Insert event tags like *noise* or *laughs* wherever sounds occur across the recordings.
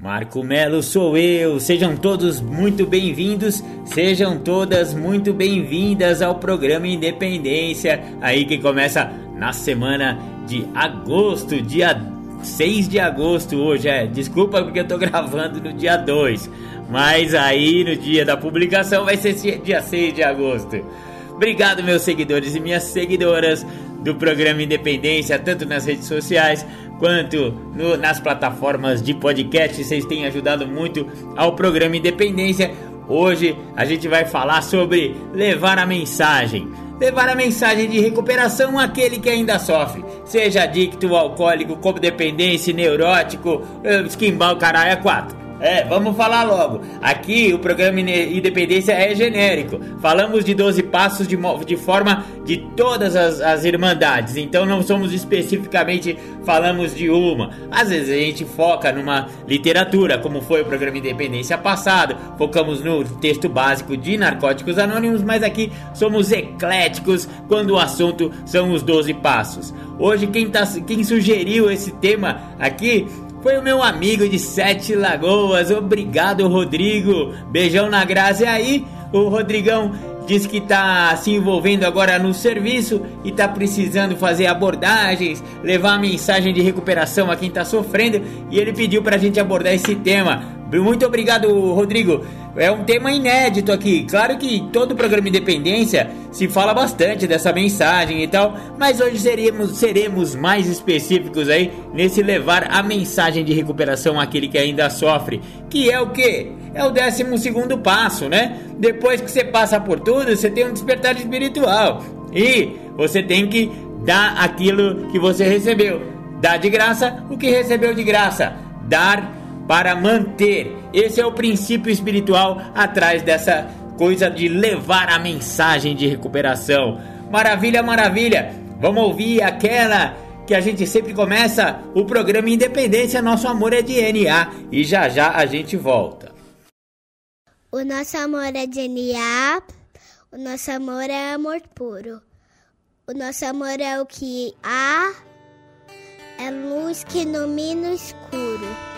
Marco Melo sou eu. Sejam todos muito bem-vindos, sejam todas muito bem-vindas ao programa Independência, aí que começa na semana de agosto, dia 6 de agosto hoje, é. Desculpa porque eu tô *laughs* gravando no dia 2, mas aí no dia da publicação vai ser dia 6 de agosto. Obrigado, meus seguidores e minhas seguidoras do programa Independência, tanto nas redes sociais quanto no, nas plataformas de podcast. Vocês têm ajudado muito ao programa Independência. Hoje a gente vai falar sobre levar a mensagem. Levar a mensagem de recuperação àquele que ainda sofre, seja adicto, alcoólico, codependência, neurótico, esquimbal, caralho, é quatro. É, vamos falar logo. Aqui o programa Independência é genérico. Falamos de 12 passos de, de forma de todas as, as irmandades. Então não somos especificamente falamos de uma. Às vezes a gente foca numa literatura, como foi o programa Independência passado. Focamos no texto básico de Narcóticos Anônimos, mas aqui somos ecléticos quando o assunto são os 12 passos. Hoje quem, tá, quem sugeriu esse tema aqui foi o meu amigo de Sete Lagoas. Obrigado, Rodrigo. Beijão na graça. E aí, o Rodrigão diz que está se envolvendo agora no serviço e está precisando fazer abordagens, levar a mensagem de recuperação a quem está sofrendo e ele pediu para a gente abordar esse tema. Muito obrigado, Rodrigo. É um tema inédito aqui. Claro que todo programa Independência se fala bastante dessa mensagem e tal, mas hoje seremos, seremos mais específicos aí nesse levar a mensagem de recuperação àquele que ainda sofre, que é o que? É o décimo segundo passo, né? Depois que você passa por tudo, você tem um despertar espiritual e você tem que dar aquilo que você recebeu. Dar de graça o que recebeu de graça. Dar para manter. Esse é o princípio espiritual atrás dessa coisa de levar a mensagem de recuperação. Maravilha, maravilha. Vamos ouvir aquela que a gente sempre começa o programa Independência Nosso Amor é DNA e já já a gente volta. O nosso amor é DNA, o nosso amor é amor puro. O nosso amor é o que há, é luz que ilumina o escuro.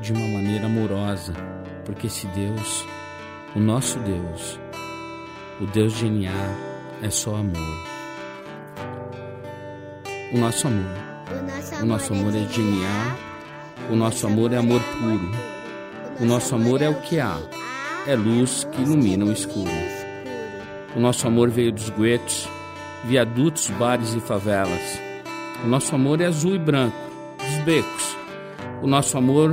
de uma maneira amorosa, porque esse Deus, o nosso Deus, o Deus de NA, é só amor. O nosso amor. O nosso amor é DNA. O nosso amor é amor puro. O nosso amor é o que há. É luz que ilumina o escuro. O nosso amor veio dos guetos, viadutos, bares e favelas. O nosso amor é azul e branco, dos becos. O nosso amor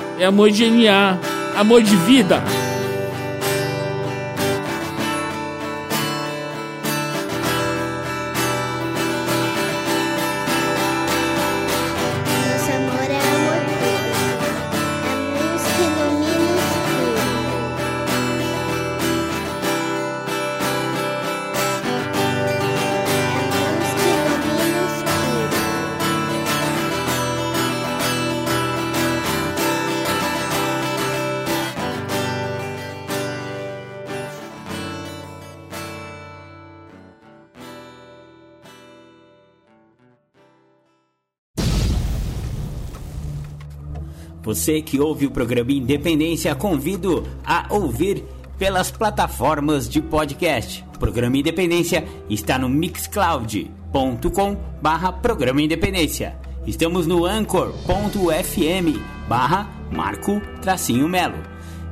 é amor genial, amor de vida. Você que ouve o programa Independência, convido a ouvir pelas plataformas de podcast. O programa Independência está no mixcloud.com barra Programa Independência. Estamos no anchor.fm barra Marco Tracinho Melo.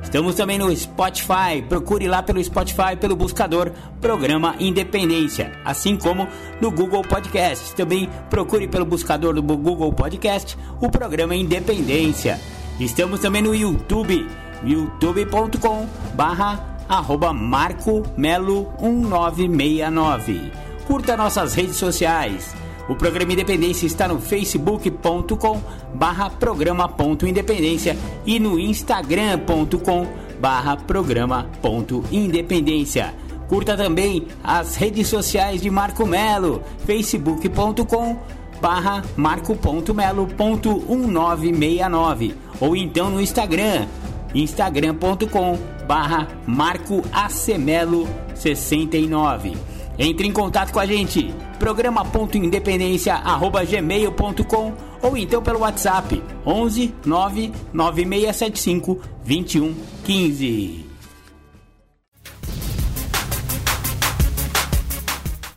Estamos também no Spotify. Procure lá pelo Spotify, pelo buscador Programa Independência, assim como no Google Podcast. Também procure pelo buscador do Google Podcast o programa Independência. Estamos também no YouTube, youtube.com barra arroba Marco Melo 1969. Curta nossas redes sociais o programa Independência está no facebook.com barra programa.independência e no instagram.com barra programa.independência. Curta também as redes sociais de Marco Melo, facebook.com barra marco.melo.1969 ou então no Instagram, instagram.com barra marcoacemelo69. Entre em contato com a gente programa.independência@gmail.com ou então pelo WhatsApp 11 99675 2115.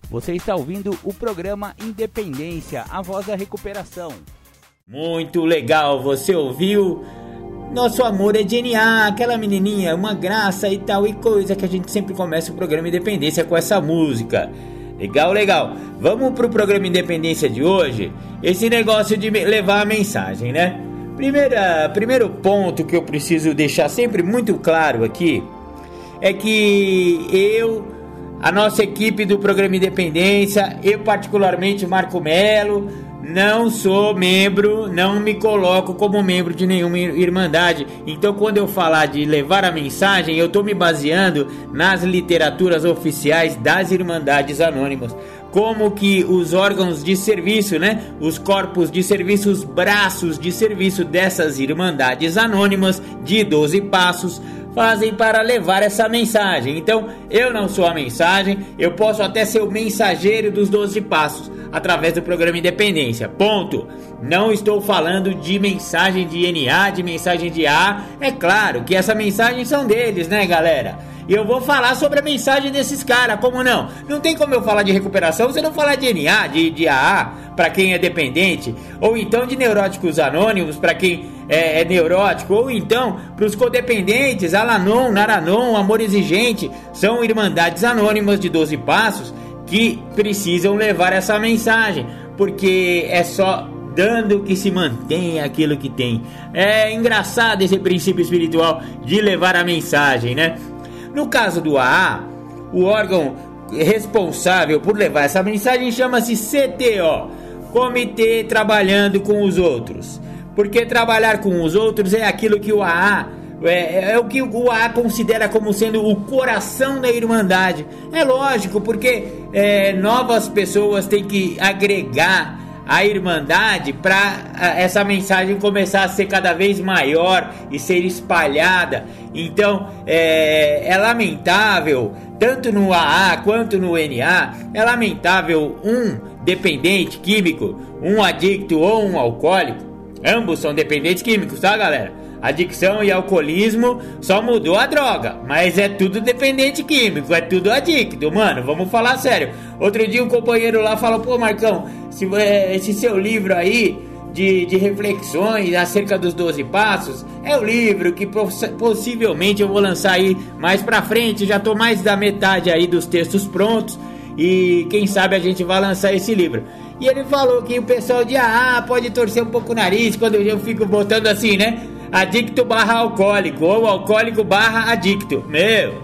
Você está ouvindo o programa Independência, a voz da recuperação. Muito legal, você ouviu? Nosso amor é genial, aquela menininha, uma graça e tal e coisa que a gente sempre começa o programa Independência com essa música. Legal, legal. Vamos pro programa Independência de hoje. Esse negócio de levar a mensagem, né? Primeira, primeiro ponto que eu preciso deixar sempre muito claro aqui é que eu, a nossa equipe do programa Independência, eu particularmente Marco Melo, não sou membro, não me coloco como membro de nenhuma irmandade. Então, quando eu falar de levar a mensagem, eu estou me baseando nas literaturas oficiais das Irmandades Anônimas. Como que os órgãos de serviço, né? Os corpos de serviço, os braços de serviço dessas Irmandades Anônimas de 12 passos fazem para levar essa mensagem. Então, eu não sou a mensagem, eu posso até ser o mensageiro dos 12 passos através do programa Independência. Ponto. Não estou falando de mensagem de NA, de mensagem de A. É claro que essa mensagem são deles, né, galera? E eu vou falar sobre a mensagem desses caras, como não? Não tem como eu falar de recuperação você não falar de NA, de, de AA, para quem é dependente, ou então de neuróticos anônimos, para quem é, é, neurótico, ou então para os codependentes, Alanon, Naranon, Amor Exigente, são irmandades anônimas de 12 passos que precisam levar essa mensagem, porque é só dando que se mantém aquilo que tem. É engraçado esse princípio espiritual de levar a mensagem, né? No caso do AA, o órgão responsável por levar essa mensagem chama-se CTO comitê trabalhando com os outros. Porque trabalhar com os outros é aquilo que o AA é, é, o que o AA considera como sendo o coração da Irmandade. É lógico, porque é, novas pessoas têm que agregar a Irmandade para essa mensagem começar a ser cada vez maior e ser espalhada. Então é, é lamentável, tanto no AA quanto no NA, é lamentável um dependente químico, um adicto ou um alcoólico, ambos são dependentes químicos, tá galera? Adicção e alcoolismo só mudou a droga, mas é tudo dependente químico, é tudo adicto, mano. Vamos falar sério. Outro dia um companheiro lá falou: pô, Marcão, se, esse seu livro aí de, de, reflexões acerca dos 12 passos. É o livro que poss possivelmente eu vou lançar aí mais pra frente. Já tô mais da metade aí dos textos prontos. E quem sabe a gente vai lançar esse livro. E ele falou que o pessoal de ah, pode torcer um pouco o nariz quando eu fico botando assim, né? Adicto barra alcoólico ou alcoólico barra adicto. Meu,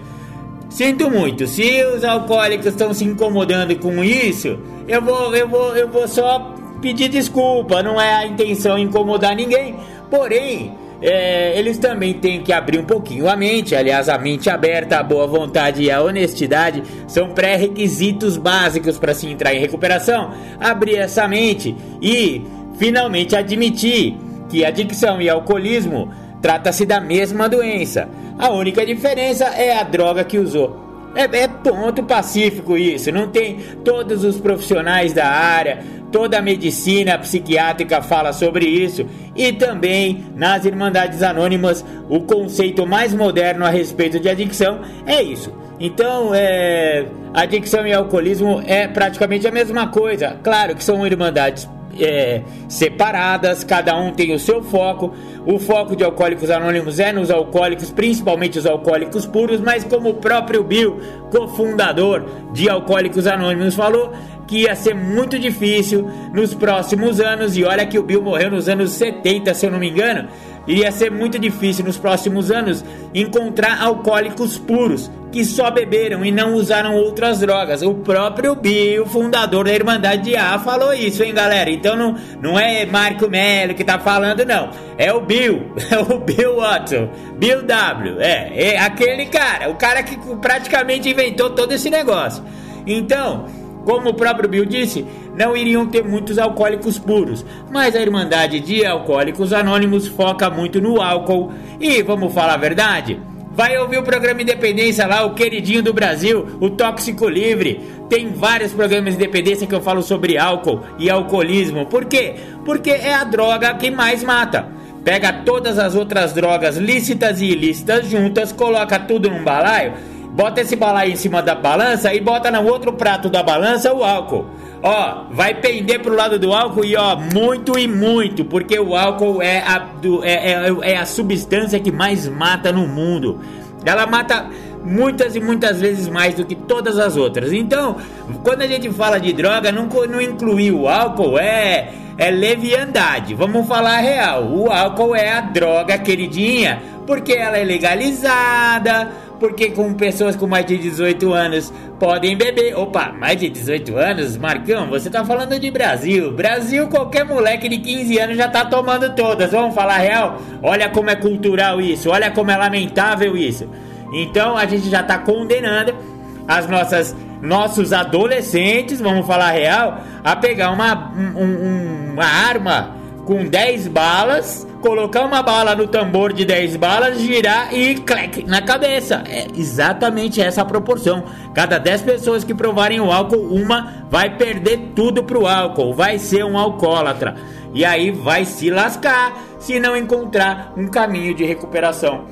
sinto muito. Se os alcoólicos estão se incomodando com isso, eu vou, eu vou, eu vou só pedir desculpa. Não é a intenção incomodar ninguém. Porém, é, eles também têm que abrir um pouquinho a mente. Aliás, a mente aberta, a boa vontade e a honestidade são pré-requisitos básicos para se entrar em recuperação. Abrir essa mente e finalmente admitir que adicção e alcoolismo trata-se da mesma doença. A única diferença é a droga que usou. É, é, ponto pacífico isso. Não tem todos os profissionais da área, toda a medicina psiquiátrica fala sobre isso. E também nas Irmandades Anônimas, o conceito mais moderno a respeito de adicção é isso. Então, é, adicção e alcoolismo é praticamente a mesma coisa. Claro que são irmandades é, separadas, cada um tem o seu foco. O foco de Alcoólicos Anônimos é nos alcoólicos, principalmente os alcoólicos puros, mas como o próprio Bill, cofundador de Alcoólicos Anônimos, falou que ia ser muito difícil nos próximos anos, e olha que o Bill morreu nos anos 70, se eu não me engano iria ser muito difícil nos próximos anos encontrar alcoólicos puros que só beberam e não usaram outras drogas. O próprio Bill, fundador da Irmandade de A, falou isso, hein, galera? Então não, não é Marco Melo que tá falando, não. É o Bill, *laughs* é o Bill Watson, Bill W. É, é aquele cara, o cara que praticamente inventou todo esse negócio. Então, como o próprio Bill disse, não iriam ter muitos alcoólicos puros, mas a Irmandade de Alcoólicos Anônimos foca muito no álcool. E vamos falar a verdade? Vai ouvir o programa Independência lá, o queridinho do Brasil, o Tóxico Livre. Tem vários programas de independência que eu falo sobre álcool e alcoolismo. Por quê? Porque é a droga que mais mata. Pega todas as outras drogas lícitas e ilícitas juntas, coloca tudo num balaio Bota esse balaio em cima da balança e bota no outro prato da balança o álcool. Ó, vai pender pro lado do álcool e ó, muito e muito, porque o álcool é a, do, é, é, é a substância que mais mata no mundo. Ela mata muitas e muitas vezes mais do que todas as outras. Então, quando a gente fala de droga, não, não incluir o álcool é, é leviandade. Vamos falar a real. O álcool é a droga queridinha, porque ela é legalizada, porque com pessoas com mais de 18 anos podem beber. Opa, mais de 18 anos? Marcão, você tá falando de Brasil. Brasil, qualquer moleque de 15 anos já tá tomando todas. Vamos falar real? Olha como é cultural isso, olha como é lamentável isso. Então a gente já tá condenando as nossas nossos adolescentes, vamos falar real, a pegar uma, um, uma arma com 10 balas colocar uma bala no tambor de 10 balas, girar e clec na cabeça. É exatamente essa proporção. Cada 10 pessoas que provarem o álcool, uma vai perder tudo pro álcool, vai ser um alcoólatra. E aí vai se lascar se não encontrar um caminho de recuperação.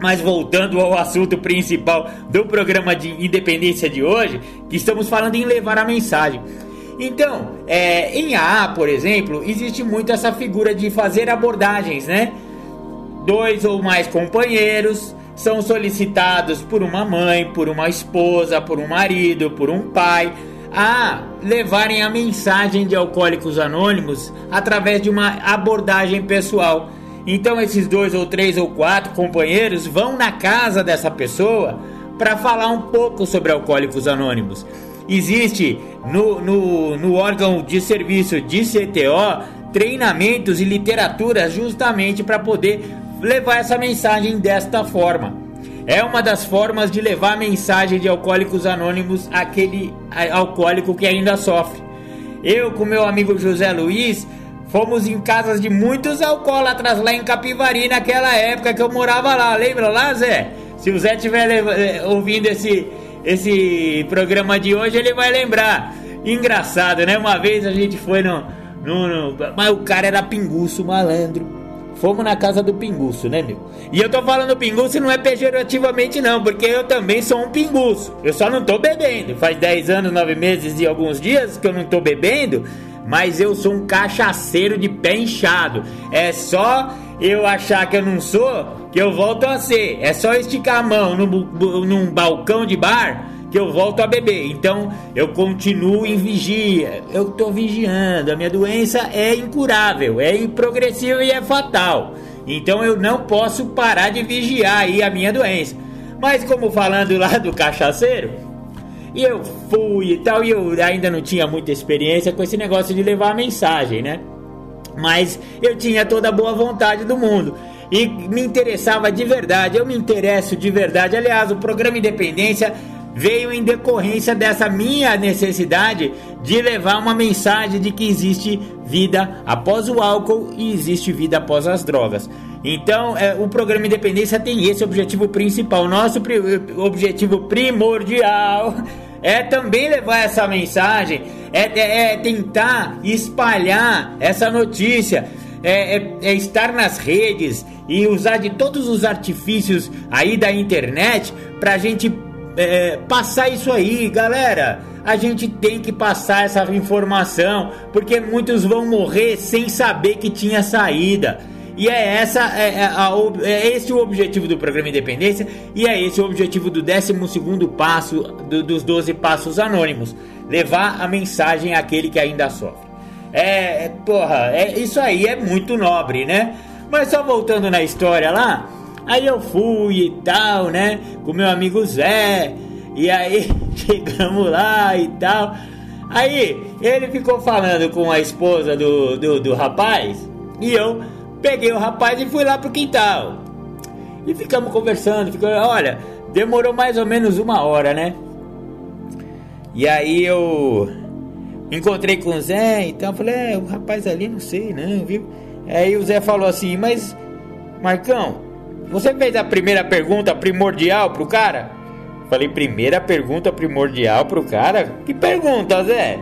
Mas voltando ao assunto principal do programa de independência de hoje, que estamos falando em levar a mensagem. Então, é, em AA, por exemplo, existe muito essa figura de fazer abordagens, né? Dois ou mais companheiros são solicitados por uma mãe, por uma esposa, por um marido, por um pai a levarem a mensagem de Alcoólicos Anônimos através de uma abordagem pessoal. Então, esses dois ou três ou quatro companheiros vão na casa dessa pessoa para falar um pouco sobre Alcoólicos Anônimos. Existe no, no, no órgão de serviço de CTO treinamentos e literatura justamente para poder levar essa mensagem desta forma. É uma das formas de levar a mensagem de Alcoólicos Anônimos àquele alcoólico que ainda sofre. Eu, com meu amigo José Luiz, fomos em casas de muitos alcoólatras lá em Capivari naquela época que eu morava lá. Lembra lá, Zé? Se o Zé estiver eh, ouvindo esse, esse programa de hoje, ele vai lembrar. Engraçado, né? Uma vez a gente foi no, no, no. Mas o cara era pinguço, malandro. Fomos na casa do pinguço, né, meu? E eu tô falando pinguço não é pejorativamente, não, porque eu também sou um pinguço. Eu só não tô bebendo. Faz 10 anos, 9 meses e alguns dias que eu não tô bebendo, mas eu sou um cachaceiro de pé inchado. É só eu achar que eu não sou que eu volto a ser. É só esticar a mão num, num balcão de bar que eu volto a beber. Então eu continuo em vigia. Eu estou vigiando. A minha doença é incurável, é progressiva e é fatal. Então eu não posso parar de vigiar aí a minha doença. Mas como falando lá do cachaceiro, e eu fui e tal, e eu ainda não tinha muita experiência com esse negócio de levar a mensagem, né? Mas eu tinha toda a boa vontade do mundo e me interessava de verdade. Eu me interesso de verdade. Aliás, o programa Independência veio em decorrência dessa minha necessidade de levar uma mensagem de que existe vida após o álcool e existe vida após as drogas. Então, é, o programa Independência tem esse objetivo principal. Nosso pri objetivo primordial é também levar essa mensagem, é, é, é tentar espalhar essa notícia. É, é, é, estar nas redes e usar de todos os artifícios aí da internet para a gente é, passar isso aí, galera. A gente tem que passar essa informação, porque muitos vão morrer sem saber que tinha saída. E é essa é, é, a, é esse o objetivo do programa Independência e é esse o objetivo do 12 passo do, dos 12 passos anônimos, levar a mensagem àquele que ainda sofre. É, é, porra, é isso aí é muito nobre, né? Mas só voltando na história lá, Aí eu fui e tal, né? Com meu amigo Zé. E aí *laughs* chegamos lá e tal. Aí ele ficou falando com a esposa do, do, do rapaz. E eu peguei o rapaz e fui lá pro quintal. E ficamos conversando. Ficamos, olha, demorou mais ou menos uma hora, né? E aí eu encontrei com o Zé, então falei, é, o rapaz ali, não sei, não, viu? Aí o Zé falou assim, mas Marcão, você fez a primeira pergunta primordial pro cara? Falei, primeira pergunta primordial pro cara? Que pergunta, Zé?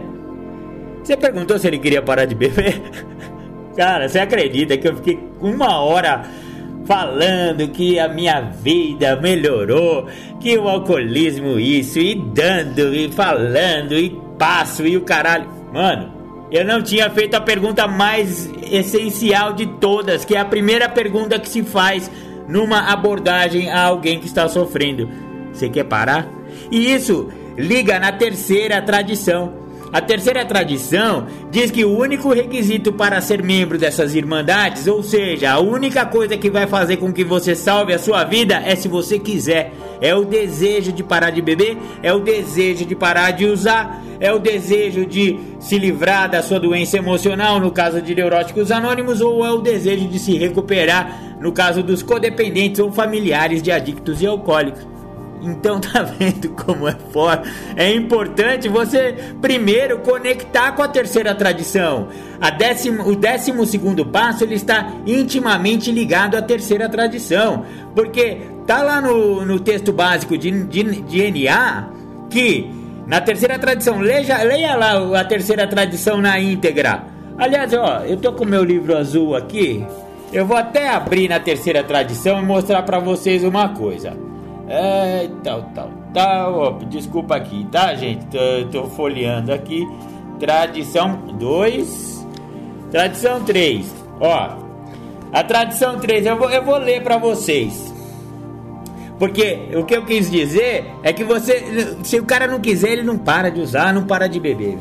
Você perguntou se ele queria parar de beber? *laughs* Cara, você acredita que eu fiquei uma hora falando que a minha vida melhorou, que o alcoolismo isso, e dando, e falando, e passo, e o caralho. Mano, eu não tinha feito a pergunta mais essencial de todas, que é a primeira pergunta que se faz numa abordagem a alguém que está sofrendo. Você quer parar? E isso liga na terceira tradição. A terceira tradição diz que o único requisito para ser membro dessas irmandades, ou seja, a única coisa que vai fazer com que você salve a sua vida é se você quiser. É o desejo de parar de beber, é o desejo de parar de usar, é o desejo de se livrar da sua doença emocional, no caso de neuróticos anônimos, ou é o desejo de se recuperar, no caso dos codependentes ou familiares de adictos e alcoólicos. Então *laughs* tá vendo como é forte? É importante você primeiro conectar com a terceira tradição. A décimo, o décimo segundo passo ele está intimamente ligado à terceira tradição, porque tá lá no, no texto básico de, de, de NA que na terceira tradição leia, leia lá a terceira tradição na íntegra. Aliás, ó, eu tô com meu livro azul aqui. Eu vou até abrir na terceira tradição e mostrar para vocês uma coisa. É, tal, tal, tal. Ó, desculpa aqui, tá, gente? Tô, tô folheando aqui. Tradição 2. Tradição 3. Ó, a tradição 3 eu vou, eu vou ler para vocês. Porque o que eu quis dizer é que você, se o cara não quiser, ele não para de usar, não para de beber.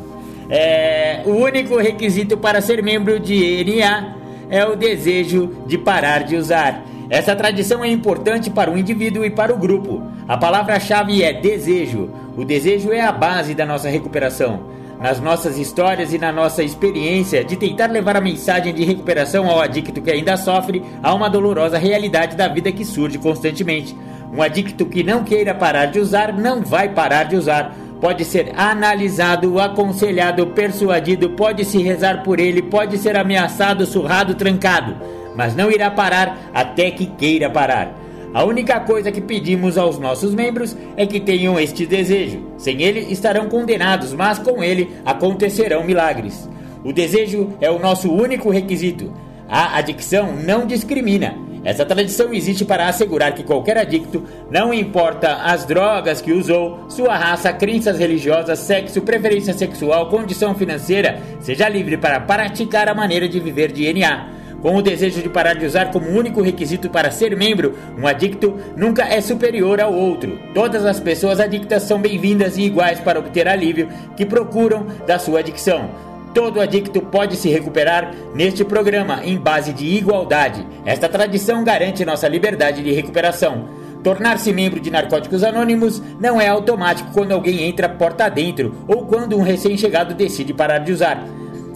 É, o único requisito para ser membro de NA é o desejo de parar de usar Essa tradição é importante para o indivíduo e para o grupo. A palavra-chave é desejo. O desejo é a base da nossa recuperação. Nas nossas histórias e na nossa experiência de tentar levar a mensagem de recuperação ao adicto que ainda sofre, há uma dolorosa realidade da vida que surge constantemente. Um adicto que não queira parar de usar não vai parar de usar. Pode ser analisado, aconselhado, persuadido, pode se rezar por ele, pode ser ameaçado, surrado, trancado mas não irá parar até que queira parar. A única coisa que pedimos aos nossos membros é que tenham este desejo. Sem ele estarão condenados, mas com ele acontecerão milagres. O desejo é o nosso único requisito. A adicção não discrimina. Essa tradição existe para assegurar que qualquer adicto, não importa as drogas que usou, sua raça, crenças religiosas, sexo, preferência sexual, condição financeira, seja livre para praticar a maneira de viver de NA com o desejo de parar de usar como único requisito para ser membro, um adicto nunca é superior ao outro. Todas as pessoas adictas são bem-vindas e iguais para obter alívio que procuram da sua adicção. Todo adicto pode se recuperar neste programa em base de igualdade. Esta tradição garante nossa liberdade de recuperação. Tornar-se membro de Narcóticos Anônimos não é automático quando alguém entra porta dentro ou quando um recém-chegado decide parar de usar.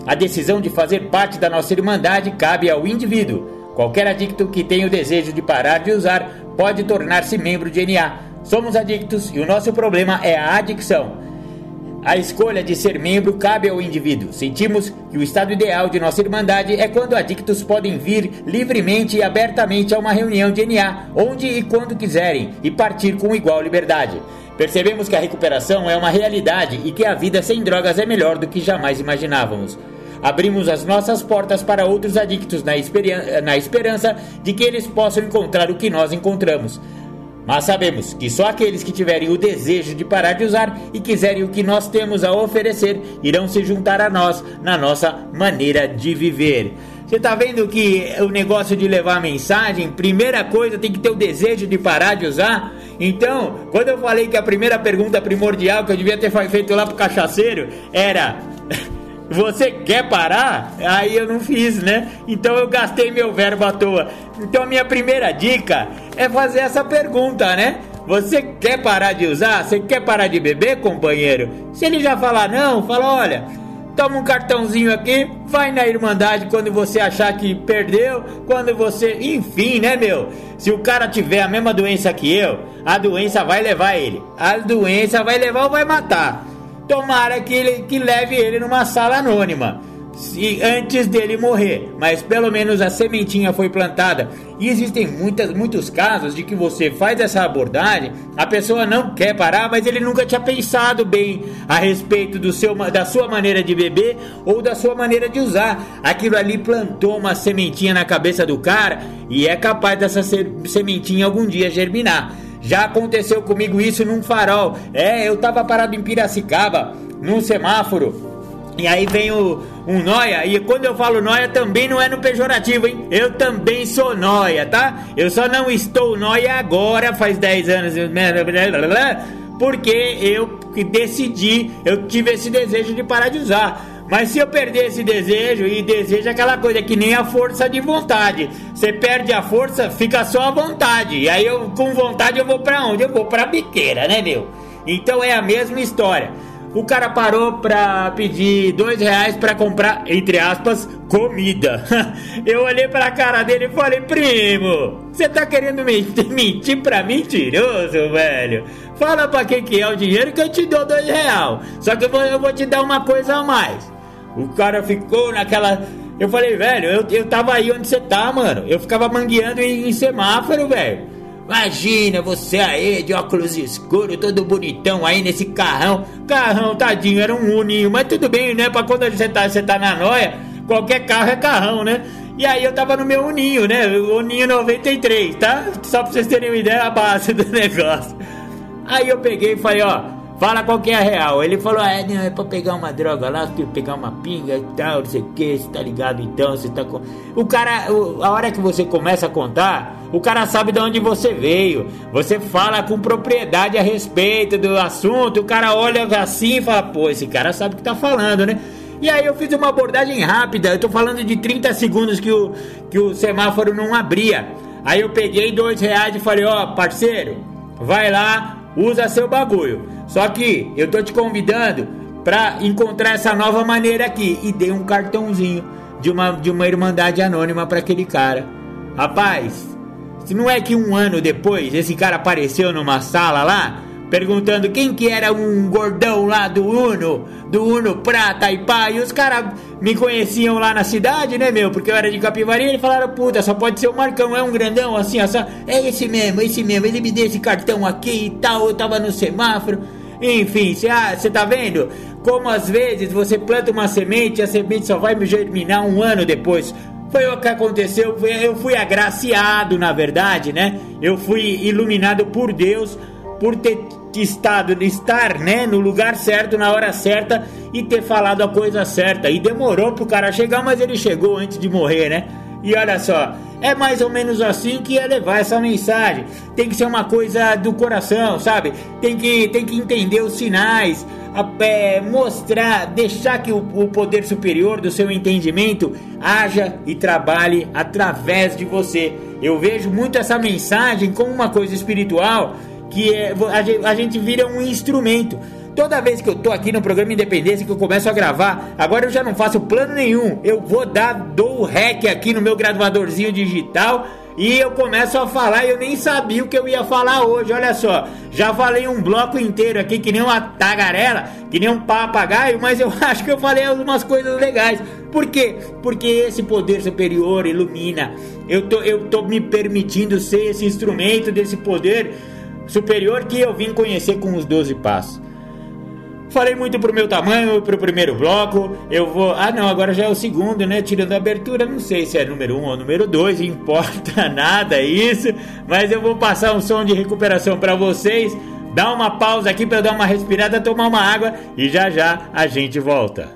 A decisão de fazer parte da nossa irmandade cabe ao indivíduo. Qualquer adicto que tenha o desejo de parar de usar pode tornar-se membro de NA. Somos adictos e o nosso problema é a adicção. A escolha de ser membro cabe ao indivíduo. Sentimos que o estado ideal de nossa irmandade é quando adictos podem vir livremente e abertamente a uma reunião de NA, onde e quando quiserem, e partir com igual liberdade. Percebemos que a recuperação é uma realidade e que a vida sem drogas é melhor do que jamais imaginávamos. Abrimos as nossas portas para outros adictos na, na esperança de que eles possam encontrar o que nós encontramos. Mas sabemos que só aqueles que tiverem o desejo de parar de usar e quiserem o que nós temos a oferecer irão se juntar a nós na nossa maneira de viver. Você tá vendo que o negócio de levar mensagem, primeira coisa tem que ter o desejo de parar de usar? Então, quando eu falei que a primeira pergunta primordial que eu devia ter feito lá pro cachaceiro era *laughs* Você quer parar? Aí eu não fiz, né? Então eu gastei meu verbo à toa. Então a minha primeira dica é fazer essa pergunta, né? Você quer parar de usar? Você quer parar de beber, companheiro? Se ele já falar não, fala: olha, toma um cartãozinho aqui, vai na Irmandade quando você achar que perdeu, quando você. Enfim, né, meu? Se o cara tiver a mesma doença que eu, a doença vai levar ele. A doença vai levar ou vai matar. Tomara que, ele, que leve ele numa sala anônima. Se, antes dele morrer, mas pelo menos a sementinha foi plantada. E existem muitas, muitos casos de que você faz essa abordagem, a pessoa não quer parar, mas ele nunca tinha pensado bem a respeito do seu, da sua maneira de beber ou da sua maneira de usar. Aquilo ali plantou uma sementinha na cabeça do cara e é capaz dessa sementinha algum dia germinar. Já aconteceu comigo isso num farol. É, eu tava parado em Piracicaba, num semáforo. E aí vem o, um noia, e quando eu falo noia também não é no pejorativo, hein? Eu também sou noia, tá? Eu só não estou noia agora, faz 10 anos, porque eu decidi, eu tive esse desejo de parar de usar. Mas se eu perder esse desejo, e desejo é aquela coisa que nem a força de vontade. Você perde a força, fica só a vontade. E aí eu, com vontade, eu vou pra onde? Eu vou pra biqueira, né, meu? Então é a mesma história. O cara parou pra pedir dois reais pra comprar, entre aspas, comida. *laughs* Eu olhei pra cara dele e falei, primo, você tá querendo mentir, *laughs* mentir pra mentiroso, velho? Fala pra quem que é o dinheiro que eu te dou dois reais. Só que eu vou, eu vou te dar uma coisa a mais. O cara ficou naquela. Eu falei, velho, eu, eu tava aí onde você tá, mano. Eu ficava mangueando em, em semáforo, velho. Imagina você aí de óculos escuros, todo bonitão aí nesse carrão. Carrão, tadinho, era um uninho, mas tudo bem, né? Pra quando você tá, você tá na noia, qualquer carro é carrão, né? E aí eu tava no meu uninho, né? O uninho 93, tá? Só pra vocês terem uma ideia a base do *laughs* negócio. Aí eu peguei e falei, ó, Fala qual que é a real. Ele falou, é, não, é pra pegar uma droga lá, pegar uma pinga e tal, não sei o que, você tá ligado então, você tá com. O cara, a hora que você começa a contar, o cara sabe de onde você veio. Você fala com propriedade a respeito do assunto, o cara olha assim e fala, pô, esse cara sabe o que tá falando, né? E aí eu fiz uma abordagem rápida, eu tô falando de 30 segundos que o, que o semáforo não abria. Aí eu peguei dois reais e falei, ó, oh, parceiro, vai lá, usa seu bagulho. Só que eu tô te convidando pra encontrar essa nova maneira aqui. E dei um cartãozinho de uma, de uma irmandade anônima para aquele cara. Rapaz, se não é que um ano depois esse cara apareceu numa sala lá, perguntando quem que era um gordão lá do Uno, do Uno Prata e pá, e os caras me conheciam lá na cidade, né, meu? Porque eu era de Capivari, e eles falaram, puta, só pode ser o Marcão, é um grandão assim, assim, é esse mesmo, esse mesmo, ele me deu esse cartão aqui e tal, eu tava no semáforo. Enfim, você ah, tá vendo? Como às vezes você planta uma semente e a semente só vai germinar um ano depois. Foi o que aconteceu, eu fui agraciado, na verdade, né? Eu fui iluminado por Deus por ter estado, estar, né, no lugar certo, na hora certa e ter falado a coisa certa. E demorou pro cara chegar, mas ele chegou antes de morrer, né? E olha só, é mais ou menos assim que é levar essa mensagem. Tem que ser uma coisa do coração, sabe? Tem que, tem que entender os sinais, é, mostrar, deixar que o, o poder superior do seu entendimento haja e trabalhe através de você. Eu vejo muito essa mensagem como uma coisa espiritual que é, a, gente vira um instrumento. Toda vez que eu tô aqui no programa Independência que eu começo a gravar, agora eu já não faço plano nenhum. Eu vou dar, dou o rec aqui no meu gravadorzinho digital e eu começo a falar e eu nem sabia o que eu ia falar hoje. Olha só, já falei um bloco inteiro aqui que nem uma tagarela, que nem um papagaio, mas eu *laughs* acho que eu falei algumas coisas legais. Por quê? Porque esse poder superior ilumina. Eu tô, eu tô me permitindo ser esse instrumento desse poder superior que eu vim conhecer com os 12 passos. Falei muito pro meu tamanho, pro primeiro bloco. Eu vou. Ah, não, agora já é o segundo, né? Tirando a abertura, não sei se é número 1 um ou número 2, *laughs* importa nada isso. Mas eu vou passar um som de recuperação para vocês. Dá uma pausa aqui para dar uma respirada, tomar uma água e já já a gente volta.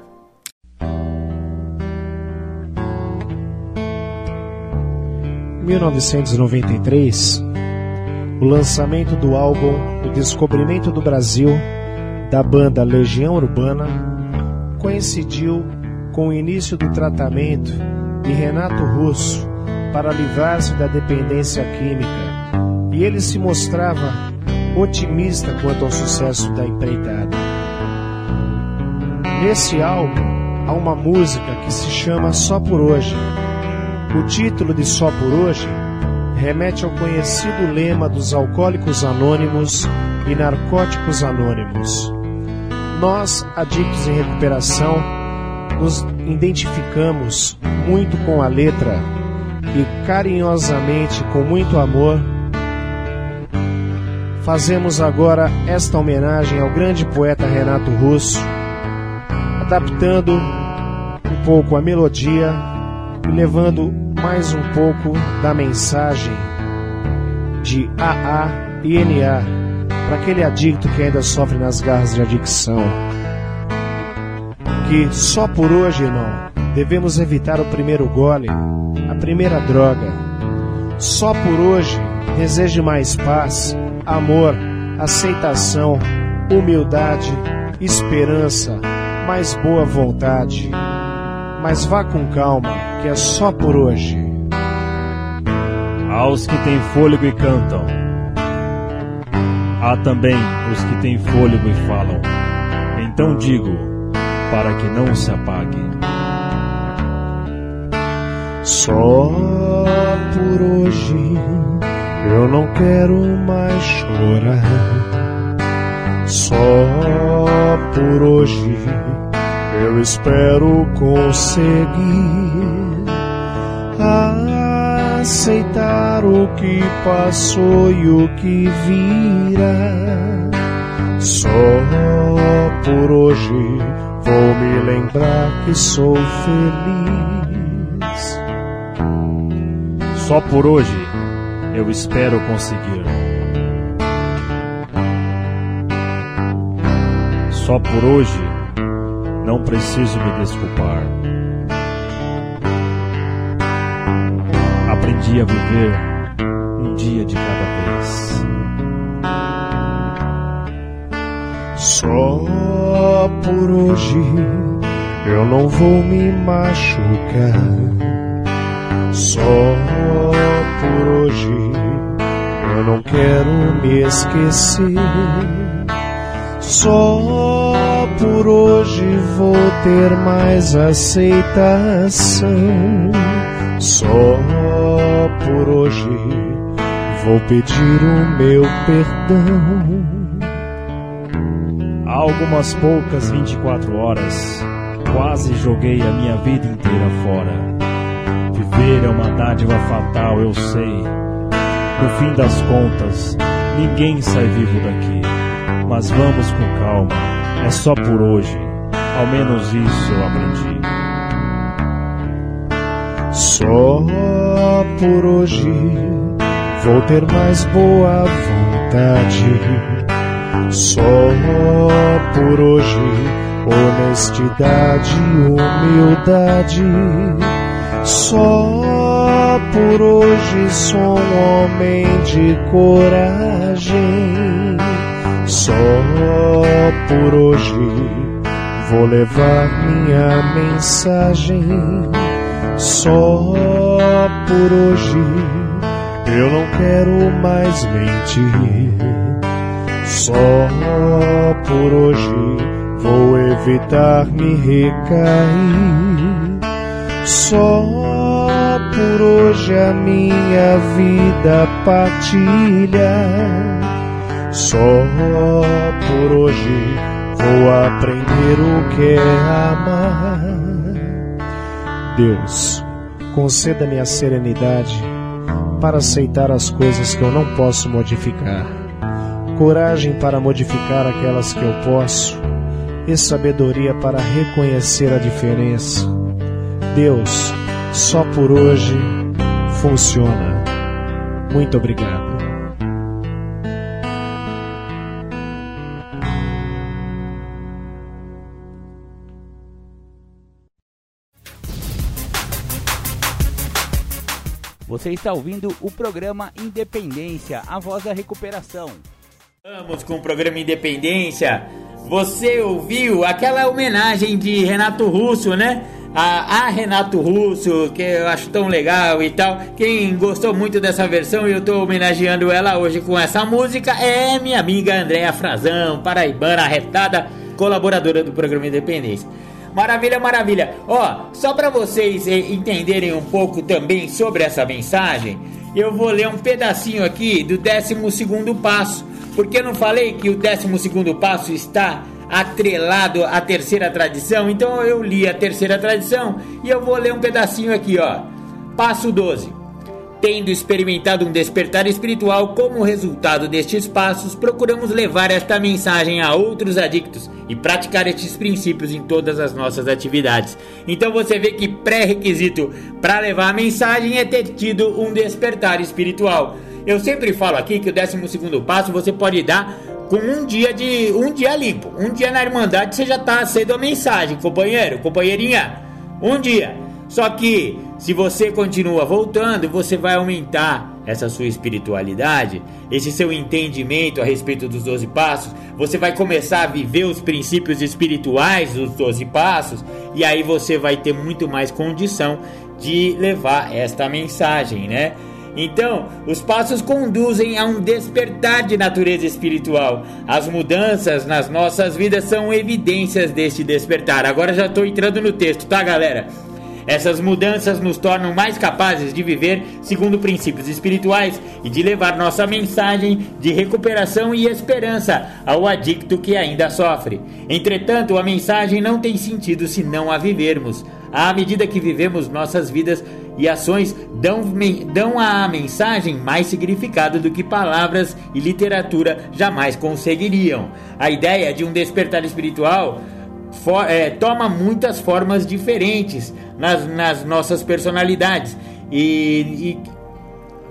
Em 1993, o lançamento do álbum O Descobrimento do Brasil, da banda Legião Urbana, coincidiu com o início do tratamento de Renato Russo para livrar-se da dependência química, e ele se mostrava otimista quanto ao sucesso da empreitada. Nesse álbum há uma música que se chama Só por Hoje. O título de Só por Hoje remete ao conhecido lema dos alcoólicos anônimos e narcóticos anônimos. Nós, adictos em recuperação, nos identificamos muito com a letra e carinhosamente, com muito amor, fazemos agora esta homenagem ao grande poeta Renato Russo, adaptando um pouco a melodia e levando mais um pouco da mensagem de AA e NA para aquele adicto que ainda sofre nas garras de adicção. Que só por hoje, irmão, devemos evitar o primeiro gole, a primeira droga. Só por hoje deseje mais paz, amor, aceitação, humildade, esperança, mais boa vontade. Mas vá com calma que é só por hoje. Aos que têm fôlego e cantam. Há também os que têm fôlego e falam. Então digo, para que não se apague. Só por hoje eu não quero mais chorar. Só por hoje eu espero conseguir aceitar o que passou e o que virá. Só por hoje vou me lembrar que sou feliz. Só por hoje eu espero conseguir. Só por hoje não preciso me desculpar. aprendi a viver um dia de cada vez. Só por hoje eu não vou me machucar. Só por hoje eu não quero me esquecer. Só por hoje vou ter mais aceitação. Só por hoje vou pedir o meu perdão. Há algumas poucas 24 horas, quase joguei a minha vida inteira fora. Viver é uma dádiva fatal, eu sei. No fim das contas, ninguém sai vivo daqui. Mas vamos com calma, é só por hoje. Ao menos isso eu aprendi. Só por hoje vou ter mais boa vontade. Só por hoje, honestidade humildade. Só por hoje sou um homem de coragem. Só por hoje vou levar minha mensagem. Só por hoje eu não quero mais mentir. Só por hoje vou evitar me recair. Só por hoje a minha vida partilha. Só por hoje vou aprender o que é amar. Deus, conceda-me a serenidade para aceitar as coisas que eu não posso modificar, coragem para modificar aquelas que eu posso e sabedoria para reconhecer a diferença. Deus, só por hoje funciona. Muito obrigado. Você está ouvindo o programa Independência, a voz da recuperação. Vamos com o programa Independência. Você ouviu aquela homenagem de Renato Russo, né? A, a, Renato Russo, que eu acho tão legal e tal. Quem gostou muito dessa versão e eu estou homenageando ela hoje com essa música é minha amiga Andréa Frazão, paraibana, arretada, colaboradora do programa Independência. Maravilha, maravilha. Ó, só para vocês entenderem um pouco também sobre essa mensagem, eu vou ler um pedacinho aqui do 12 passo. Porque eu não falei que o 12 passo está atrelado à terceira tradição? Então eu li a terceira tradição e eu vou ler um pedacinho aqui, ó. Passo 12. Tendo experimentado um despertar espiritual como resultado destes passos, procuramos levar esta mensagem a outros adictos e praticar estes princípios em todas as nossas atividades. Então você vê que pré-requisito para levar a mensagem é ter tido um despertar espiritual. Eu sempre falo aqui que o 12 passo você pode dar com um dia de um dia limpo. Um dia na Irmandade você já está sendo a mensagem, companheiro, companheirinha. Um dia. Só que se você continua voltando, você vai aumentar essa sua espiritualidade, esse seu entendimento a respeito dos 12 passos, você vai começar a viver os princípios espirituais dos 12 passos, e aí você vai ter muito mais condição de levar esta mensagem, né? Então, os passos conduzem a um despertar de natureza espiritual. As mudanças nas nossas vidas são evidências deste despertar. Agora já estou entrando no texto, tá, galera? Essas mudanças nos tornam mais capazes de viver segundo princípios espirituais e de levar nossa mensagem de recuperação e esperança ao adicto que ainda sofre. Entretanto, a mensagem não tem sentido se não a vivermos. À medida que vivemos nossas vidas e ações, dão, dão à mensagem mais significado do que palavras e literatura jamais conseguiriam. A ideia de um despertar espiritual for, é, toma muitas formas diferentes nas, nas nossas personalidades. E, e,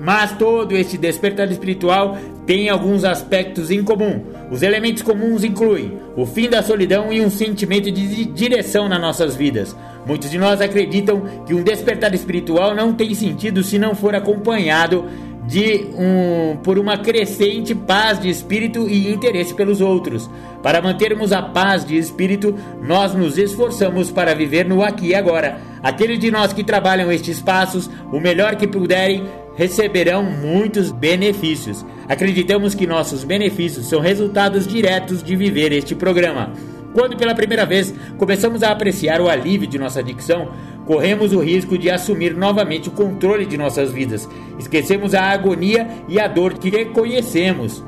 mas todo este despertar espiritual tem alguns aspectos em comum. Os elementos comuns incluem o fim da solidão e um sentimento de direção nas nossas vidas. Muitos de nós acreditam que um despertar espiritual não tem sentido se não for acompanhado de um, por uma crescente paz de espírito e interesse pelos outros. Para mantermos a paz de espírito, nós nos esforçamos para viver no aqui e agora. Aqueles de nós que trabalham estes passos, o melhor que puderem, receberão muitos benefícios. Acreditamos que nossos benefícios são resultados diretos de viver este programa. Quando pela primeira vez começamos a apreciar o alívio de nossa adicção, corremos o risco de assumir novamente o controle de nossas vidas. Esquecemos a agonia e a dor que reconhecemos.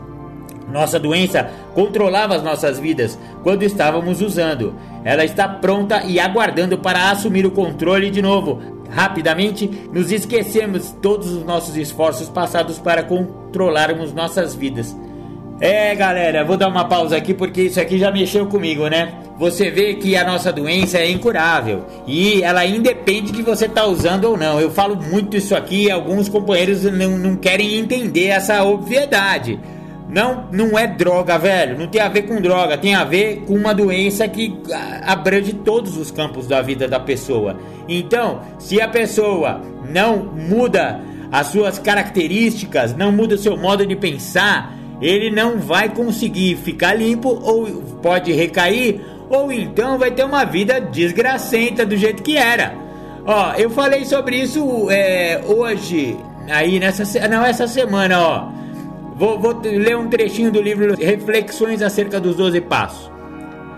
Nossa doença controlava as nossas vidas quando estávamos usando. Ela está pronta e aguardando para assumir o controle de novo. Rapidamente nos esquecemos todos os nossos esforços passados para controlarmos nossas vidas. É, galera, vou dar uma pausa aqui porque isso aqui já mexeu comigo, né? Você vê que a nossa doença é incurável e ela independe de você estar tá usando ou não. Eu falo muito isso aqui, alguns companheiros não, não querem entender essa obviedade. Não, não é droga, velho. Não tem a ver com droga. Tem a ver com uma doença que abrange todos os campos da vida da pessoa. Então, se a pessoa não muda as suas características, não muda o seu modo de pensar, ele não vai conseguir ficar limpo ou pode recair ou então vai ter uma vida desgracenta do jeito que era. Ó, eu falei sobre isso é, hoje, aí nessa não essa semana, ó. Vou, vou ler um trechinho do livro Reflexões acerca dos 12 Passos.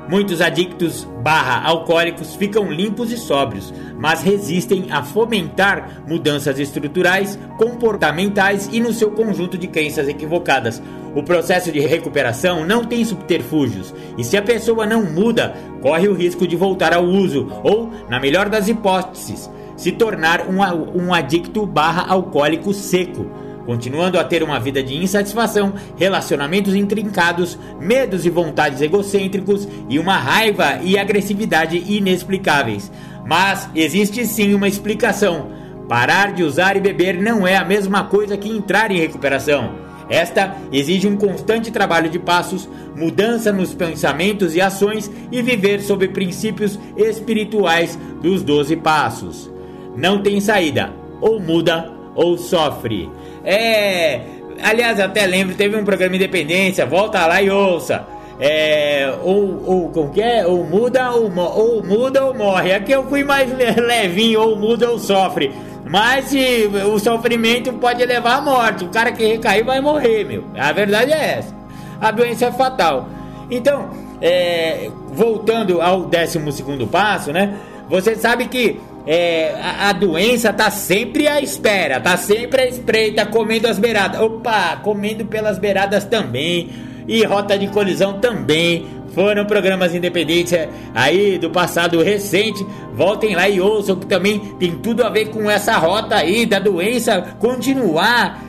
Muitos adictos barra alcoólicos ficam limpos e sóbrios, mas resistem a fomentar mudanças estruturais, comportamentais e no seu conjunto de crenças equivocadas. O processo de recuperação não tem subterfúgios, e se a pessoa não muda, corre o risco de voltar ao uso, ou, na melhor das hipóteses, se tornar um, um adicto barra alcoólico seco continuando a ter uma vida de insatisfação, relacionamentos intrincados, medos e vontades egocêntricos e uma raiva e agressividade inexplicáveis. Mas existe sim uma explicação. Parar de usar e beber não é a mesma coisa que entrar em recuperação. Esta exige um constante trabalho de passos, mudança nos pensamentos e ações e viver sob princípios espirituais dos doze passos. Não tem saída, ou muda ou sofre. É. Aliás, até lembro, teve um programa Independência, volta lá e ouça. É, ou, ou como que é? Ou muda ou, ou muda ou morre. Aqui eu fui mais levinho, ou muda ou sofre. Mas se, o sofrimento pode levar à morte. O cara que recair vai morrer, meu. A verdade é essa. A doença é fatal. Então, é, voltando ao 12 segundo passo, né? Você sabe que é, a, a, doença tá sempre à espera, tá sempre à espreita, comendo as beiradas. Opa, comendo pelas beiradas também. E rota de colisão também. Foram programas independentes é, aí do passado recente. Voltem lá e ouçam que também tem tudo a ver com essa rota aí da doença continuar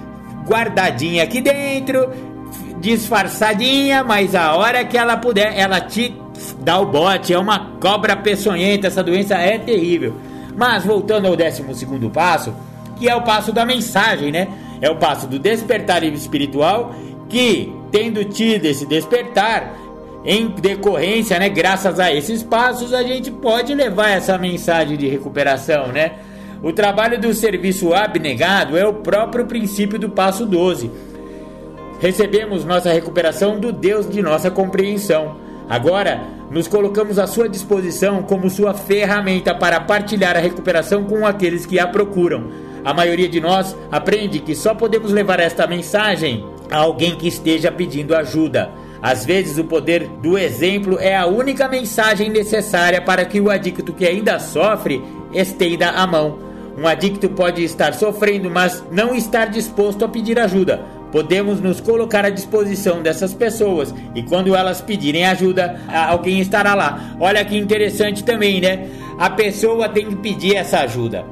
guardadinha aqui dentro, disfarçadinha, mas a hora que ela puder, ela te dá o bote. É uma cobra peçonhenta, essa doença é terrível. Mas voltando ao 12 passo, que é o passo da mensagem, né? É o passo do despertar espiritual, que tendo tido esse despertar, em decorrência, né, graças a esses passos, a gente pode levar essa mensagem de recuperação, né? O trabalho do serviço abnegado é o próprio princípio do passo 12. Recebemos nossa recuperação do Deus de nossa compreensão. Agora, nos colocamos à sua disposição como sua ferramenta para partilhar a recuperação com aqueles que a procuram. A maioria de nós aprende que só podemos levar esta mensagem a alguém que esteja pedindo ajuda. Às vezes, o poder do exemplo é a única mensagem necessária para que o adicto que ainda sofre estenda a mão. Um adicto pode estar sofrendo, mas não estar disposto a pedir ajuda podemos nos colocar à disposição dessas pessoas e quando elas pedirem ajuda, alguém estará lá. Olha que interessante também, né? A pessoa tem que pedir essa ajuda.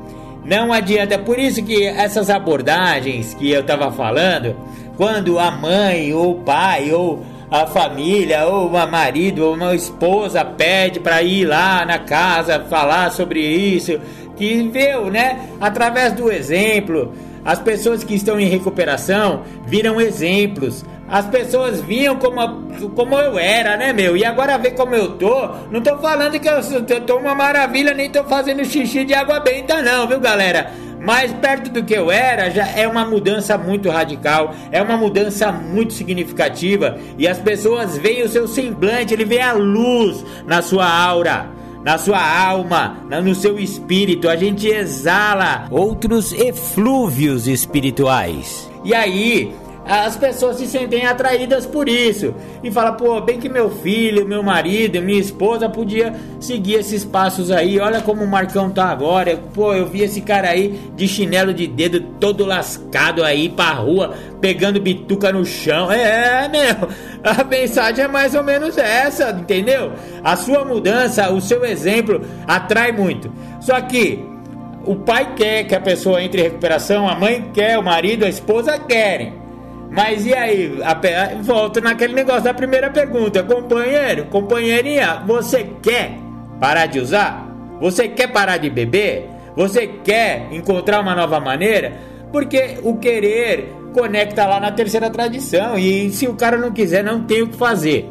Não adianta, por isso que essas abordagens que eu estava falando, quando a mãe ou o pai ou a família ou uma marido ou uma esposa pede para ir lá na casa falar sobre isso, que viu, né? Através do exemplo, as pessoas que estão em recuperação viram exemplos. As pessoas viam como, como eu era, né, meu? E agora vê como eu tô. Não tô falando que eu, eu tô uma maravilha, nem tô fazendo xixi de água benta, não, viu, galera? Mais perto do que eu era, já é uma mudança muito radical, é uma mudança muito significativa. E as pessoas veem o seu semblante, ele vê a luz na sua aura. Na sua alma, no seu espírito. A gente exala outros eflúvios espirituais. E aí, as pessoas se sentem atraídas por isso e fala pô, bem que meu filho, meu marido, minha esposa podia seguir esses passos aí. Olha como o Marcão tá agora. Pô, eu vi esse cara aí de chinelo de dedo todo lascado aí pra rua, pegando bituca no chão. É, meu, a mensagem é mais ou menos essa, entendeu? A sua mudança, o seu exemplo atrai muito. Só que o pai quer que a pessoa entre em recuperação, a mãe quer, o marido, a esposa querem. Mas e aí? Volto naquele negócio da primeira pergunta. Companheiro, companheirinha, você quer parar de usar? Você quer parar de beber? Você quer encontrar uma nova maneira? Porque o querer conecta lá na terceira tradição. E se o cara não quiser, não tem o que fazer.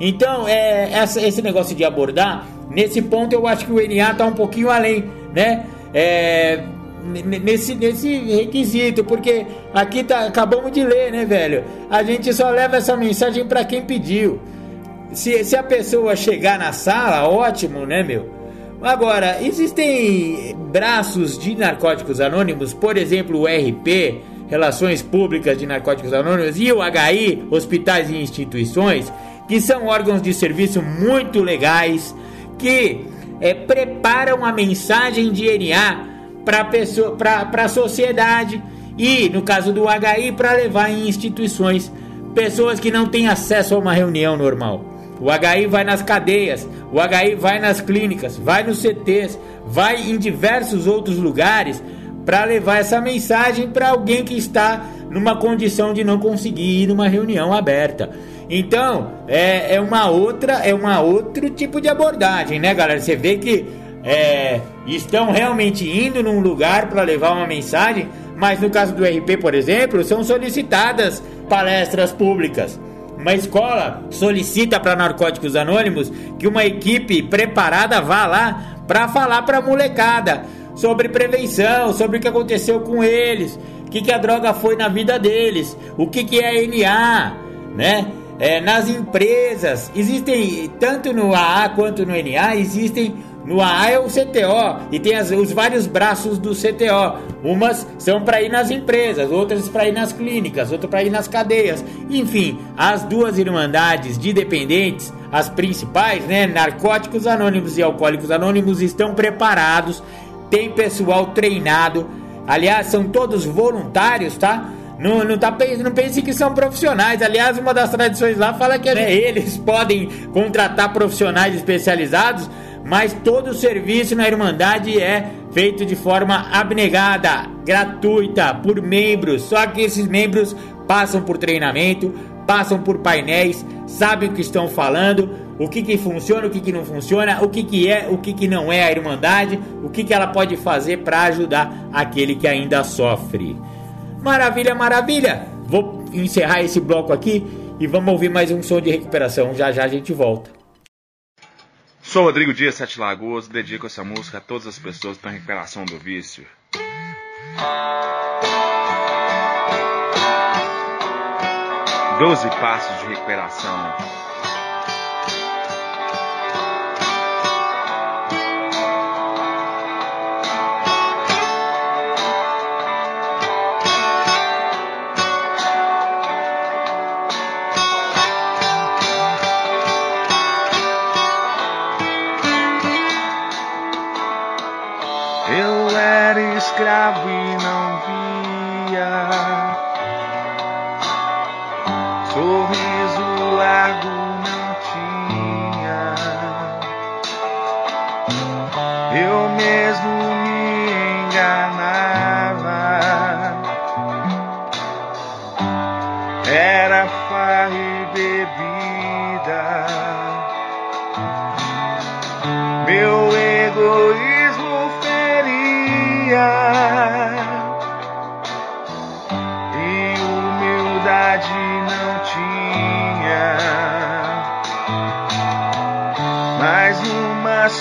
Então, é, essa, esse negócio de abordar, nesse ponto eu acho que o NA está um pouquinho além, né? É, nesse, nesse requisito, porque aqui tá, acabamos de ler, né, velho? A gente só leva essa mensagem para quem pediu. Se, se a pessoa chegar na sala, ótimo, né, meu? Agora, existem braços de narcóticos anônimos, por exemplo, o RP, Relações Públicas de Narcóticos Anônimos, e o HI, Hospitais e Instituições, que são órgãos de serviço muito legais, que é, preparam a mensagem de NA para a sociedade e, no caso do HI, para levar em instituições pessoas que não têm acesso a uma reunião normal. O HI vai nas cadeias, o HI vai nas clínicas, vai nos CTs, vai em diversos outros lugares para levar essa mensagem para alguém que está numa condição de não conseguir ir numa reunião aberta. Então, é, é uma outra, é uma outro tipo de abordagem, né, galera? Você vê que é, estão realmente indo num lugar para levar uma mensagem, mas no caso do RP, por exemplo, são solicitadas palestras públicas. Uma escola solicita para Narcóticos Anônimos que uma equipe preparada vá lá para falar para a molecada sobre prevenção, sobre o que aconteceu com eles, o que, que a droga foi na vida deles, o que, que é NA, né? É, nas empresas, existem, tanto no AA quanto no NA, existem no AA é o CTO e tem as, os vários braços do CTO. Umas são para ir nas empresas, outras para ir nas clínicas, outras para ir nas cadeias. Enfim, as duas irmandades de dependentes, as principais, né, Narcóticos Anônimos e Alcoólicos Anônimos, estão preparados, tem pessoal treinado. Aliás, são todos voluntários, tá? Não, não, tá, não pense que são profissionais. Aliás, uma das tradições lá fala que né, eles podem contratar profissionais especializados mas todo o serviço na Irmandade é feito de forma abnegada, gratuita, por membros. Só que esses membros passam por treinamento, passam por painéis, sabem o que estão falando, o que, que funciona, o que, que não funciona, o que, que é, o que, que não é a Irmandade, o que, que ela pode fazer para ajudar aquele que ainda sofre. Maravilha, maravilha! Vou encerrar esse bloco aqui e vamos ouvir mais um som de recuperação. Já já a gente volta. Sou Rodrigo Dias, Sete Lagoas, dedico essa música a todas as pessoas que estão em recuperação do vício. Doze passos de recuperação. Escravo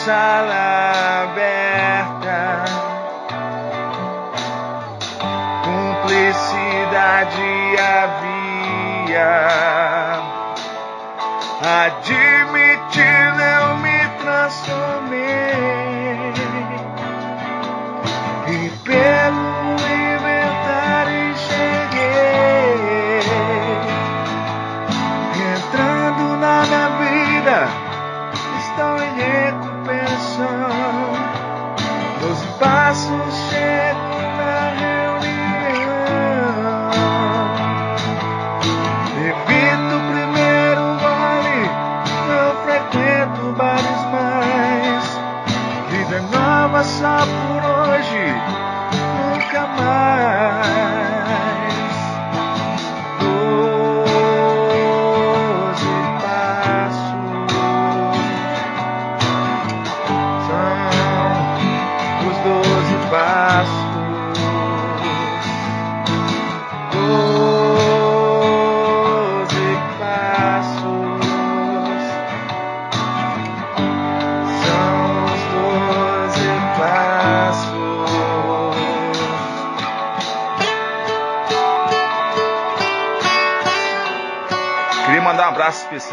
sala aberta, cumplicidade havia.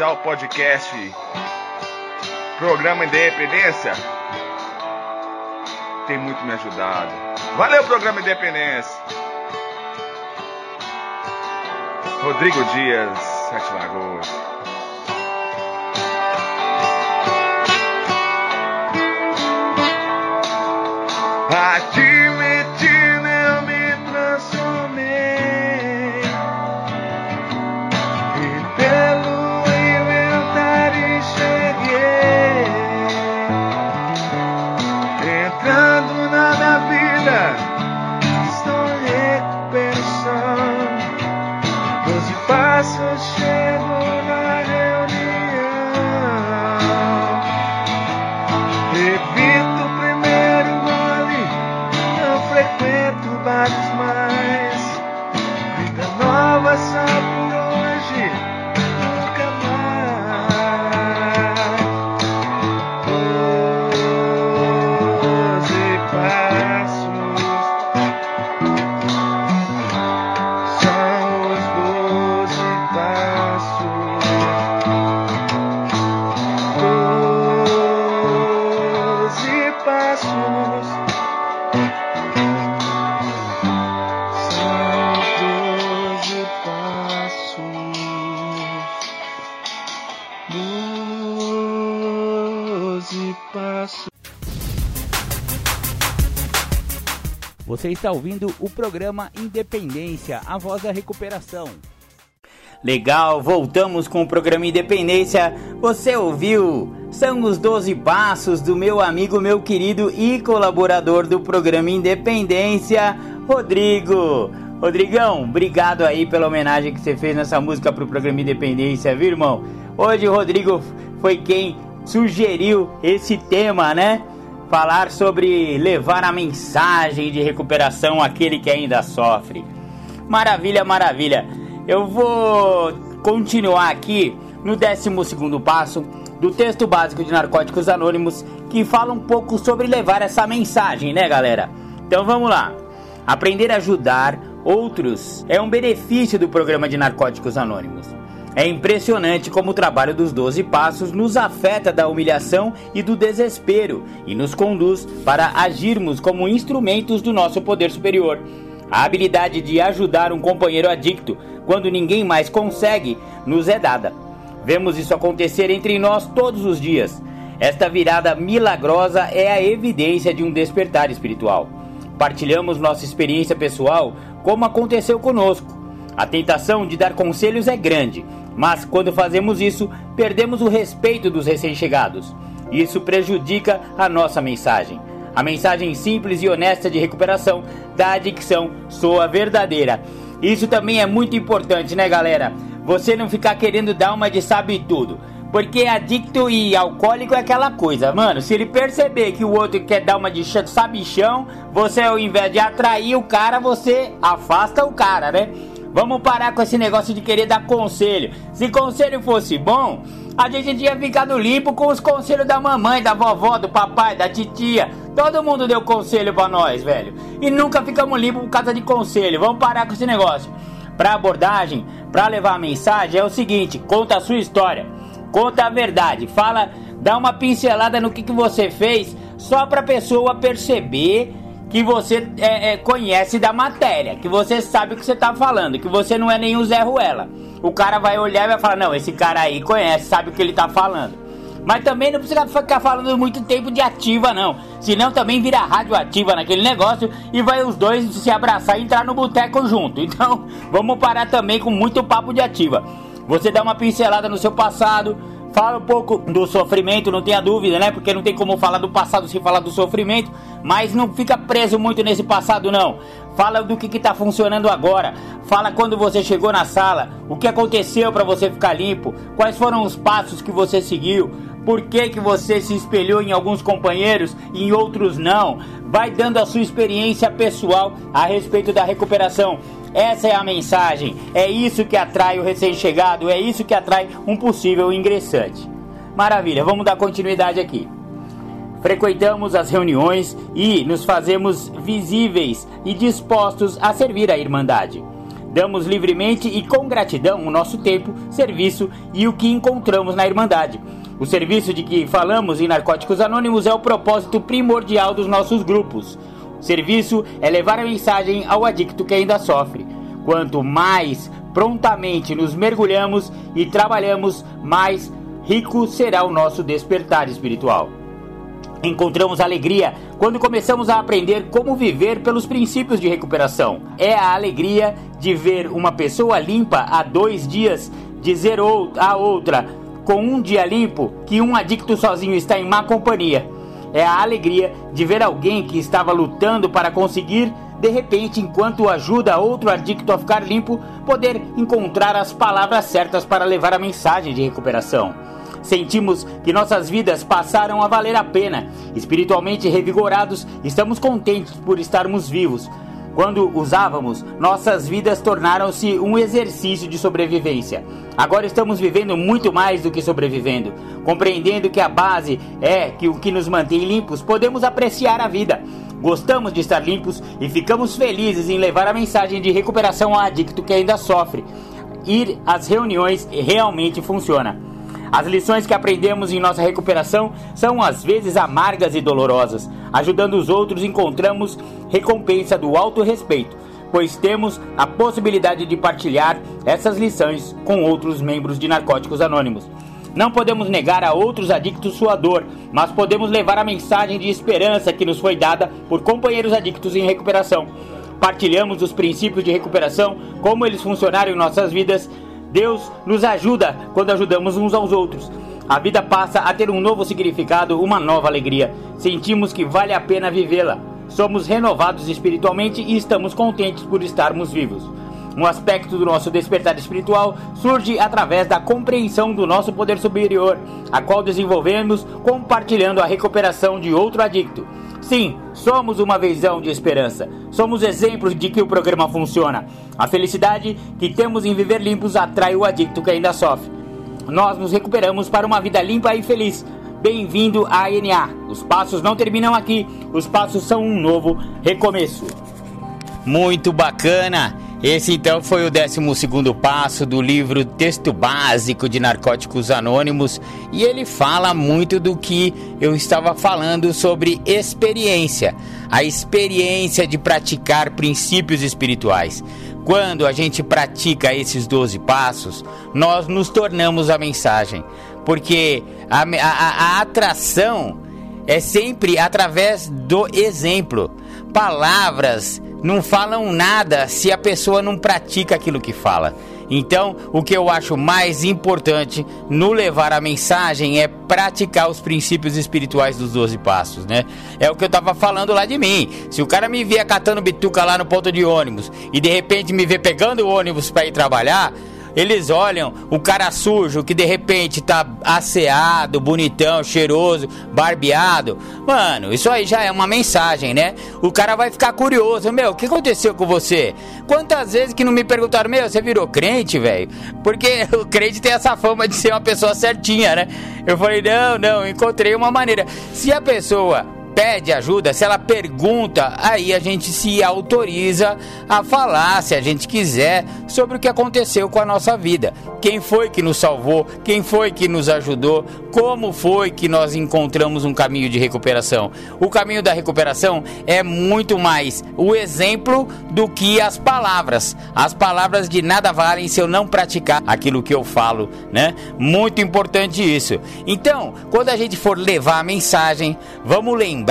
Ao podcast Programa Independência. Tem muito me ajudado. Valeu, Programa Independência. Rodrigo Dias, Sete Lagoas. Você está ouvindo o programa Independência, a voz da recuperação. Legal, voltamos com o programa Independência. Você ouviu? São os 12 passos do meu amigo, meu querido e colaborador do programa Independência, Rodrigo. Rodrigão, obrigado aí pela homenagem que você fez nessa música pro programa Independência, viu, irmão? Hoje o Rodrigo foi quem sugeriu esse tema, né? Falar sobre levar a mensagem de recuperação àquele que ainda sofre. Maravilha, maravilha. Eu vou continuar aqui no 12 passo do texto básico de Narcóticos Anônimos, que fala um pouco sobre levar essa mensagem, né, galera? Então vamos lá. Aprender a ajudar outros é um benefício do programa de Narcóticos Anônimos. É impressionante como o trabalho dos 12 passos nos afeta da humilhação e do desespero e nos conduz para agirmos como instrumentos do nosso poder superior. A habilidade de ajudar um companheiro adicto quando ninguém mais consegue nos é dada. Vemos isso acontecer entre nós todos os dias. Esta virada milagrosa é a evidência de um despertar espiritual. Partilhamos nossa experiência pessoal como aconteceu conosco. A tentação de dar conselhos é grande, mas quando fazemos isso, perdemos o respeito dos recém-chegados. Isso prejudica a nossa mensagem. A mensagem simples e honesta de recuperação da adicção soa verdadeira. Isso também é muito importante, né, galera? Você não ficar querendo dar uma de sabe tudo. Porque adicto e alcoólico é aquela coisa, mano. Se ele perceber que o outro quer dar uma de sabichão, você ao invés de atrair o cara, você afasta o cara, né? Vamos parar com esse negócio de querer dar conselho. Se conselho fosse bom, a gente tinha ficado limpo com os conselhos da mamãe, da vovó, do papai, da titia. Todo mundo deu conselho pra nós, velho. E nunca ficamos limpos por causa de conselho. Vamos parar com esse negócio. Pra abordagem, pra levar a mensagem, é o seguinte: conta a sua história. Conta a verdade. Fala, dá uma pincelada no que, que você fez, só pra pessoa perceber que você é, é, conhece da matéria, que você sabe o que você tá falando, que você não é nenhum Zé Ruela. O cara vai olhar e vai falar: Não, esse cara aí conhece, sabe o que ele tá falando. Mas também não precisa ficar falando muito tempo de ativa, não. Senão também vira radioativa naquele negócio e vai os dois se abraçar e entrar no boteco junto. *laughs* Então, vamos parar também com muito papo de ativa. Você dá uma pincelada no seu passado, fala um pouco do sofrimento, não tenha dúvida, né? Porque não tem como falar do passado sem falar do sofrimento, mas não fica preso muito nesse passado, não. Fala do que está funcionando agora. Fala quando você chegou na sala, o que aconteceu para você ficar limpo, quais foram os passos que você seguiu, por que, que você se espelhou em alguns companheiros e em outros não. Vai dando a sua experiência pessoal a respeito da recuperação. Essa é a mensagem. É isso que atrai o recém-chegado, é isso que atrai um possível ingressante. Maravilha, vamos dar continuidade aqui. Frequentamos as reuniões e nos fazemos visíveis e dispostos a servir a Irmandade. Damos livremente e com gratidão o nosso tempo, serviço e o que encontramos na Irmandade. O serviço de que falamos em Narcóticos Anônimos é o propósito primordial dos nossos grupos. Serviço é levar a mensagem ao adicto que ainda sofre. Quanto mais prontamente nos mergulhamos e trabalhamos, mais rico será o nosso despertar espiritual. Encontramos alegria quando começamos a aprender como viver pelos princípios de recuperação. É a alegria de ver uma pessoa limpa há dois dias dizer a outra com um dia limpo que um adicto sozinho está em má companhia. É a alegria de ver alguém que estava lutando para conseguir, de repente, enquanto ajuda outro adicto a ficar limpo, poder encontrar as palavras certas para levar a mensagem de recuperação. Sentimos que nossas vidas passaram a valer a pena. Espiritualmente revigorados, estamos contentes por estarmos vivos, quando usávamos, nossas vidas tornaram-se um exercício de sobrevivência. Agora estamos vivendo muito mais do que sobrevivendo. Compreendendo que a base é que o que nos mantém limpos, podemos apreciar a vida. Gostamos de estar limpos e ficamos felizes em levar a mensagem de recuperação ao adicto que ainda sofre. Ir às reuniões realmente funciona. As lições que aprendemos em nossa recuperação são às vezes amargas e dolorosas. Ajudando os outros, encontramos recompensa do alto respeito, pois temos a possibilidade de partilhar essas lições com outros membros de Narcóticos Anônimos. Não podemos negar a outros adictos sua dor, mas podemos levar a mensagem de esperança que nos foi dada por companheiros adictos em recuperação. Partilhamos os princípios de recuperação, como eles funcionaram em nossas vidas Deus nos ajuda quando ajudamos uns aos outros. A vida passa a ter um novo significado, uma nova alegria. Sentimos que vale a pena vivê-la. Somos renovados espiritualmente e estamos contentes por estarmos vivos. Um aspecto do nosso despertar espiritual surge através da compreensão do nosso poder superior, a qual desenvolvemos compartilhando a recuperação de outro adicto. Sim, somos uma visão de esperança. Somos exemplos de que o programa funciona. A felicidade que temos em viver limpos atrai o adicto que ainda sofre. Nós nos recuperamos para uma vida limpa e feliz. Bem-vindo à NA. Os passos não terminam aqui, os passos são um novo recomeço. Muito bacana! Esse então foi o 12 passo do livro Texto Básico de Narcóticos Anônimos e ele fala muito do que eu estava falando sobre experiência, a experiência de praticar princípios espirituais. Quando a gente pratica esses 12 passos, nós nos tornamos a mensagem, porque a, a, a atração é sempre através do exemplo. Palavras não falam nada se a pessoa não pratica aquilo que fala. Então, o que eu acho mais importante no levar a mensagem é praticar os princípios espirituais dos 12 passos, né? É o que eu tava falando lá de mim. Se o cara me via catando bituca lá no ponto de ônibus e de repente me vê pegando o ônibus para ir trabalhar, eles olham o cara sujo que de repente tá asseado, bonitão, cheiroso, barbeado. Mano, isso aí já é uma mensagem, né? O cara vai ficar curioso. Meu, o que aconteceu com você? Quantas vezes que não me perguntaram, meu, você virou crente, velho? Porque *laughs* o crente tem essa fama de ser uma pessoa certinha, né? Eu falei, não, não, encontrei uma maneira. Se a pessoa pede ajuda, se ela pergunta, aí a gente se autoriza a falar, se a gente quiser, sobre o que aconteceu com a nossa vida. Quem foi que nos salvou? Quem foi que nos ajudou? Como foi que nós encontramos um caminho de recuperação? O caminho da recuperação é muito mais o exemplo do que as palavras. As palavras de nada valem se eu não praticar aquilo que eu falo, né? Muito importante isso. Então, quando a gente for levar a mensagem, vamos lembrar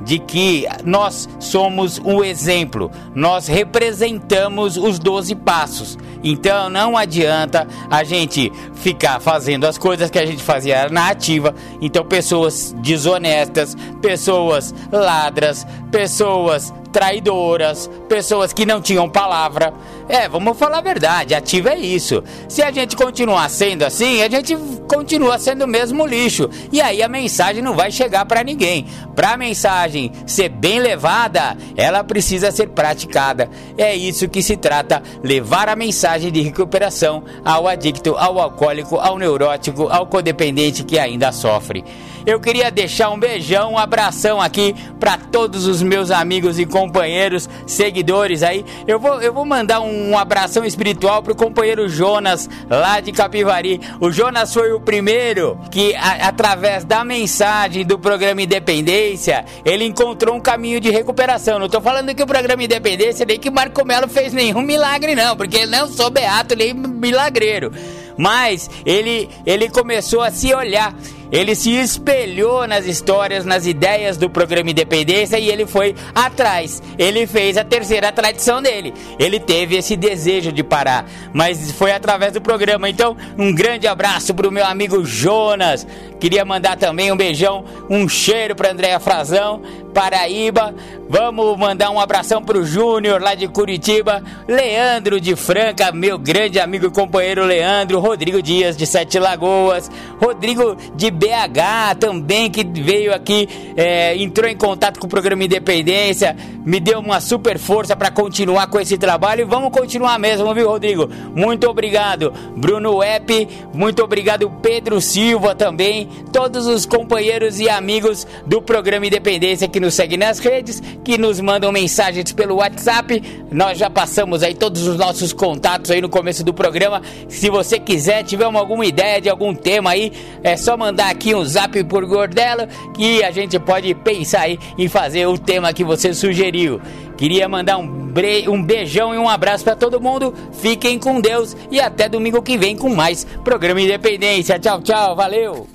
de que nós somos o exemplo, nós representamos os 12 passos. Então não adianta a gente ficar fazendo as coisas que a gente fazia na ativa. Então, pessoas desonestas, pessoas ladras, pessoas traidoras, pessoas que não tinham palavra. É, vamos falar a verdade, ativa é isso. Se a gente continuar sendo assim, a gente continua sendo o mesmo lixo. E aí a mensagem não vai chegar para ninguém. Para a mensagem ser bem levada, ela precisa ser praticada. É isso que se trata, levar a mensagem de recuperação ao adicto, ao alcoólico, ao neurótico, ao codependente que ainda sofre. Eu queria deixar um beijão, um abração aqui para todos os meus amigos e companheiros, seguidores aí. Eu vou, eu vou mandar um abração espiritual pro companheiro Jonas, lá de Capivari. O Jonas foi o primeiro que, a, através da mensagem do programa Independência, ele encontrou um caminho de recuperação. Não tô falando que o programa Independência nem que Marco Melo fez nenhum milagre, não, porque ele não sou beato nem milagreiro. Mas ele, ele começou a se olhar ele se espelhou nas histórias, nas ideias do programa Independência e ele foi atrás. Ele fez a terceira tradição dele. Ele teve esse desejo de parar, mas foi através do programa. Então, um grande abraço para o meu amigo Jonas. Queria mandar também um beijão, um cheiro para Andréa Frazão, Paraíba. Vamos mandar um abração pro Júnior lá de Curitiba, Leandro de Franca, meu grande amigo e companheiro Leandro, Rodrigo Dias de Sete Lagoas, Rodrigo de BH também que veio aqui, é, entrou em contato com o programa Independência, me deu uma super força para continuar com esse trabalho e vamos continuar mesmo, viu, Rodrigo? Muito obrigado, Bruno Epp, muito obrigado, Pedro Silva também, todos os companheiros e amigos do programa Independência que nos seguem nas redes, que nos mandam mensagens pelo WhatsApp. Nós já passamos aí todos os nossos contatos aí no começo do programa. Se você quiser, tiver alguma ideia de algum tema aí, é só mandar aqui um zap por Gordelo que a gente pode pensar aí em fazer o tema que você sugeriu. Queria mandar um, um beijão e um abraço para todo mundo. Fiquem com Deus e até domingo que vem com mais programa Independência. Tchau, tchau, valeu!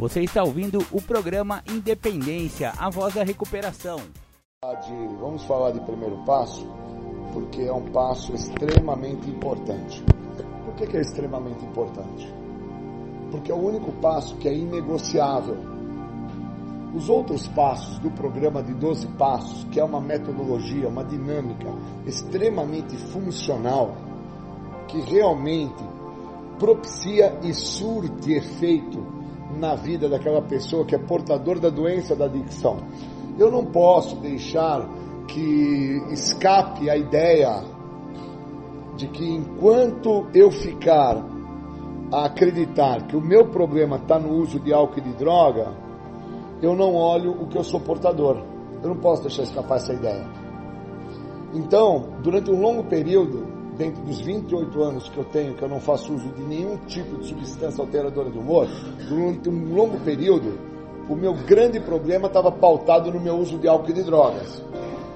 Você está ouvindo o programa Independência, a voz da recuperação. Vamos falar de primeiro passo, porque é um passo extremamente importante. Que, que é extremamente importante? Porque é o único passo que é inegociável. Os outros passos do programa de 12 passos, que é uma metodologia, uma dinâmica extremamente funcional, que realmente propicia e surte efeito na vida daquela pessoa que é portador da doença da adicção. Eu não posso deixar que escape a ideia de que enquanto eu ficar a acreditar que o meu problema está no uso de álcool e de droga, eu não olho o que eu sou portador. Eu não posso deixar escapar essa ideia. Então, durante um longo período, dentro dos 28 anos que eu tenho, que eu não faço uso de nenhum tipo de substância alteradora de humor, durante um longo período, o meu grande problema estava pautado no meu uso de álcool e de drogas.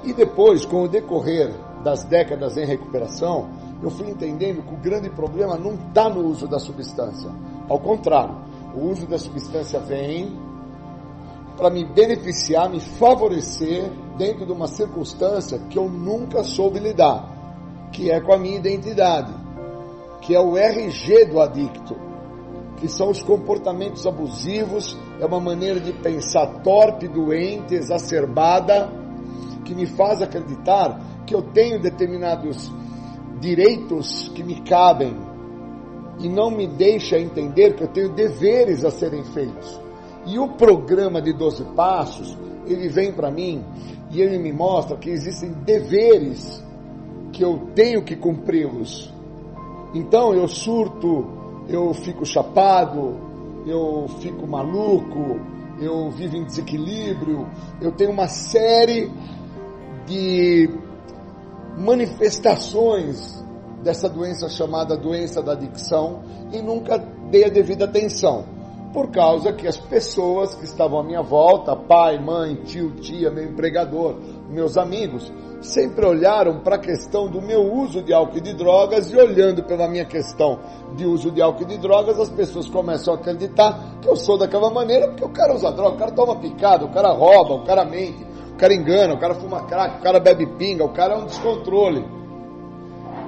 E depois, com o decorrer das décadas em recuperação, eu fui entendendo que o grande problema não está no uso da substância. Ao contrário, o uso da substância vem para me beneficiar, me favorecer dentro de uma circunstância que eu nunca soube lidar que é com a minha identidade, que é o RG do adicto, que são os comportamentos abusivos, é uma maneira de pensar torpe, doente, exacerbada, que me faz acreditar que eu tenho determinados direitos que me cabem e não me deixa entender que eu tenho deveres a serem feitos. E o programa de 12 passos, ele vem para mim e ele me mostra que existem deveres que eu tenho que cumpri-los. Então eu surto, eu fico chapado, eu fico maluco, eu vivo em desequilíbrio, eu tenho uma série de manifestações dessa doença chamada doença da adicção e nunca dei a devida atenção. Por causa que as pessoas que estavam à minha volta, pai, mãe, tio, tia, meu empregador, meus amigos, sempre olharam para a questão do meu uso de álcool e de drogas e olhando pela minha questão de uso de álcool e de drogas, as pessoas começam a acreditar que eu sou daquela maneira porque o cara usa droga, o cara toma picada, o cara rouba, o cara mente, o cara engana, o cara fuma crack, o cara bebe pinga, o cara é um descontrole.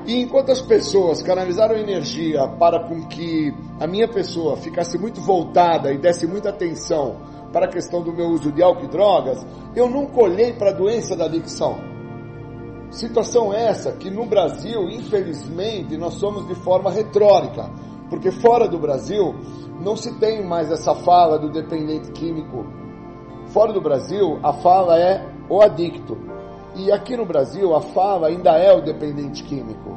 E enquanto as pessoas canalizaram energia para com que a minha pessoa ficasse muito voltada e desse muita atenção para a questão do meu uso de álcool e drogas, eu nunca olhei para a doença da adicção. Situação essa que no Brasil, infelizmente, nós somos de forma retrórica, porque fora do Brasil não se tem mais essa fala do dependente químico. Fora do Brasil, a fala é o adicto. E aqui no Brasil, a fala ainda é o dependente químico.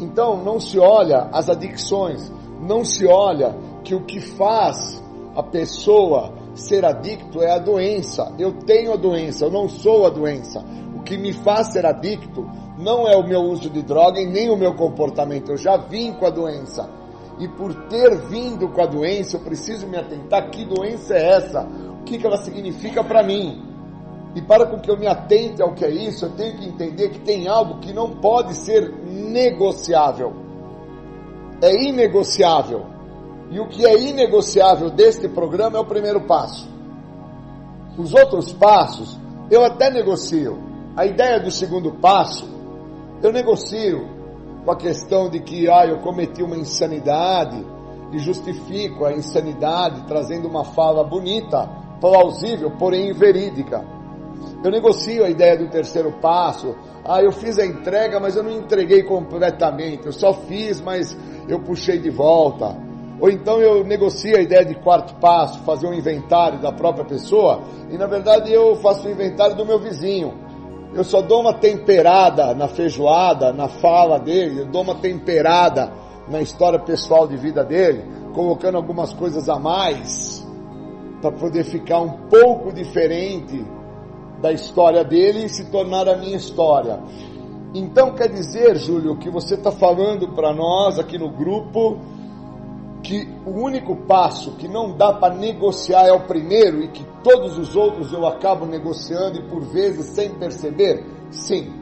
Então, não se olha as adicções, não se olha que o que faz a pessoa ser adicto é a doença. Eu tenho a doença, eu não sou a doença. O que me faz ser adicto não é o meu uso de droga e nem o meu comportamento. Eu já vim com a doença. E por ter vindo com a doença, eu preciso me atentar que doença é essa, que, que ela significa para mim. E para com que eu me atente ao que é isso, eu tenho que entender que tem algo que não pode ser negociável. É inegociável. E o que é inegociável deste programa é o primeiro passo. Os outros passos eu até negocio. A ideia do segundo passo, eu negocio com a questão de que ah, eu cometi uma insanidade e justifico a insanidade trazendo uma fala bonita, plausível, porém inverídica. Eu negocio a ideia do terceiro passo. Ah, eu fiz a entrega, mas eu não entreguei completamente. Eu só fiz, mas eu puxei de volta. Ou então eu negocio a ideia de quarto passo, fazer um inventário da própria pessoa, e na verdade eu faço o inventário do meu vizinho. Eu só dou uma temperada na feijoada, na fala dele, eu dou uma temperada na história pessoal de vida dele, colocando algumas coisas a mais, para poder ficar um pouco diferente da história dele e se tornar a minha história. Então quer dizer, Júlio, que você está falando para nós aqui no grupo que o único passo que não dá para negociar é o primeiro e que todos os outros eu acabo negociando e por vezes sem perceber? Sim.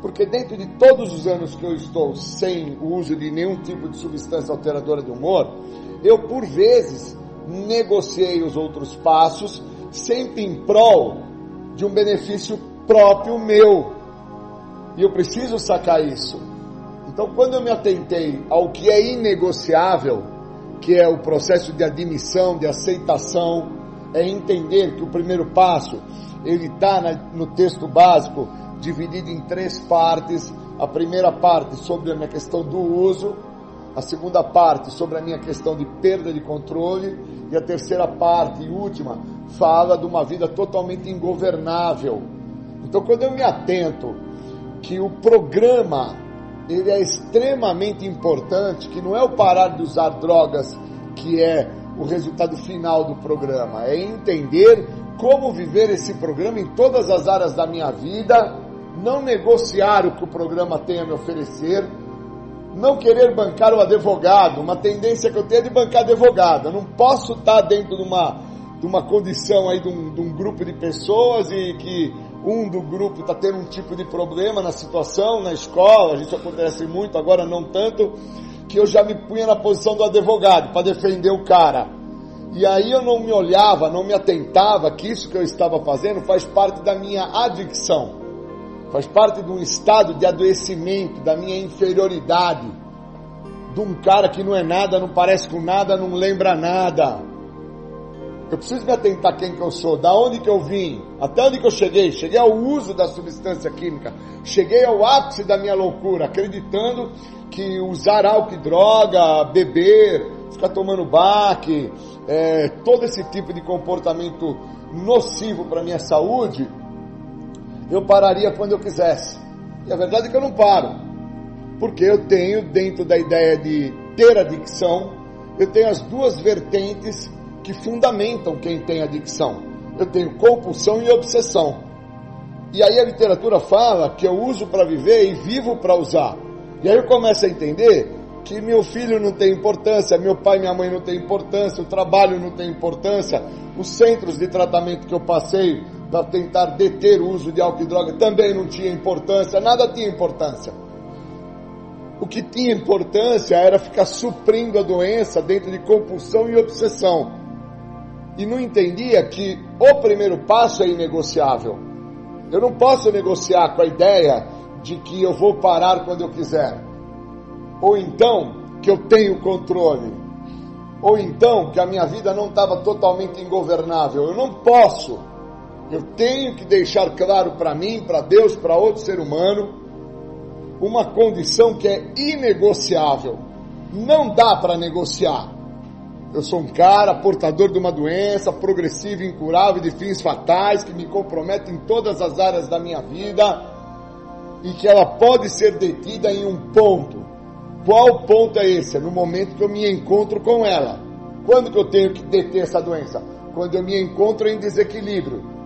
Porque dentro de todos os anos que eu estou sem o uso de nenhum tipo de substância alteradora de humor, eu por vezes negociei os outros passos sempre em prol de um benefício próprio meu. E eu preciso sacar isso. Então, quando eu me atentei ao que é inegociável, que é o processo de admissão, de aceitação, é entender que o primeiro passo ele está no texto básico dividido em três partes. A primeira parte sobre a minha questão do uso, a segunda parte sobre a minha questão de perda de controle e a terceira parte e última fala de uma vida totalmente ingovernável. Então, quando eu me atento que o programa ele é extremamente importante, que não é o parar de usar drogas que é o resultado final do programa, é entender como viver esse programa em todas as áreas da minha vida, não negociar o que o programa tem a me oferecer, não querer bancar o advogado, uma tendência que eu tenho é de bancar advogado. Eu não posso estar dentro de uma, de uma condição aí de um, de um grupo de pessoas e que um do grupo está tendo um tipo de problema na situação, na escola, isso acontece muito, agora não tanto, que eu já me punha na posição do advogado para defender o cara. E aí eu não me olhava, não me atentava que isso que eu estava fazendo faz parte da minha adicção faz parte de um estado de adoecimento, da minha inferioridade, de um cara que não é nada, não parece com nada, não lembra nada. Eu preciso me atentar quem que eu sou, da onde que eu vim, até onde que eu cheguei. Cheguei ao uso da substância química, cheguei ao ápice da minha loucura, acreditando que usar álcool e droga, beber, ficar tomando baque, é, todo esse tipo de comportamento nocivo para minha saúde eu pararia quando eu quisesse. E a verdade é que eu não paro. Porque eu tenho, dentro da ideia de ter adicção, eu tenho as duas vertentes que fundamentam quem tem adicção. Eu tenho compulsão e obsessão. E aí a literatura fala que eu uso para viver e vivo para usar. E aí eu começo a entender que meu filho não tem importância, meu pai e minha mãe não tem importância, o trabalho não tem importância, os centros de tratamento que eu passei para tentar deter o uso de álcool e droga também não tinha importância, nada tinha importância. O que tinha importância era ficar suprindo a doença dentro de compulsão e obsessão. E não entendia que o primeiro passo é inegociável. Eu não posso negociar com a ideia de que eu vou parar quando eu quiser. Ou então que eu tenho controle. Ou então que a minha vida não estava totalmente ingovernável. Eu não posso. Eu tenho que deixar claro para mim, para Deus, para outro ser humano, uma condição que é inegociável. Não dá para negociar. Eu sou um cara portador de uma doença progressiva, incurável, de fins fatais, que me compromete em todas as áreas da minha vida e que ela pode ser detida em um ponto. Qual ponto é esse? É no momento que eu me encontro com ela. Quando que eu tenho que deter essa doença? Quando eu me encontro em desequilíbrio.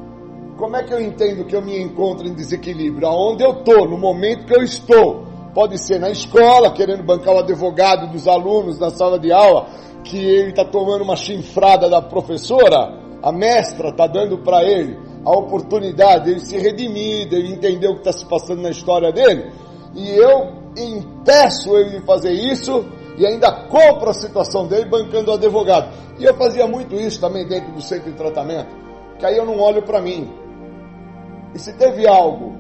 Como é que eu entendo que eu me encontro em desequilíbrio? Aonde eu estou, no momento que eu estou. Pode ser na escola, querendo bancar o advogado dos alunos na sala de aula, que ele está tomando uma chifrada da professora, a mestra está dando para ele a oportunidade de ele se redimir, de ele entender o que está se passando na história dele, e eu impeço ele de fazer isso e ainda compro a situação dele bancando o advogado. E eu fazia muito isso também dentro do centro de tratamento, que aí eu não olho para mim. E se teve algo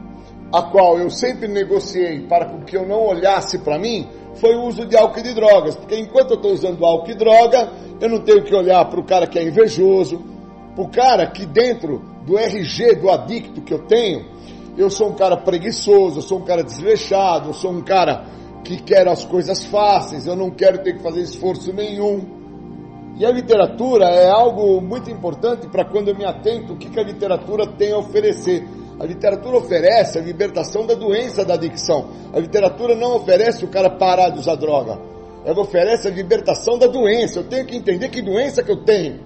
a qual eu sempre negociei para que eu não olhasse para mim, foi o uso de álcool e de drogas. Porque enquanto eu estou usando álcool e droga, eu não tenho que olhar para o cara que é invejoso, para o cara que dentro do RG do adicto que eu tenho, eu sou um cara preguiçoso, eu sou um cara desleixado, eu sou um cara que quer as coisas fáceis, eu não quero ter que fazer esforço nenhum. E a literatura é algo muito importante para quando eu me atento o que, que a literatura tem a oferecer. A literatura oferece a libertação da doença da adicção. A literatura não oferece o cara parar de usar droga. Ela oferece a libertação da doença. Eu tenho que entender que doença que eu tenho.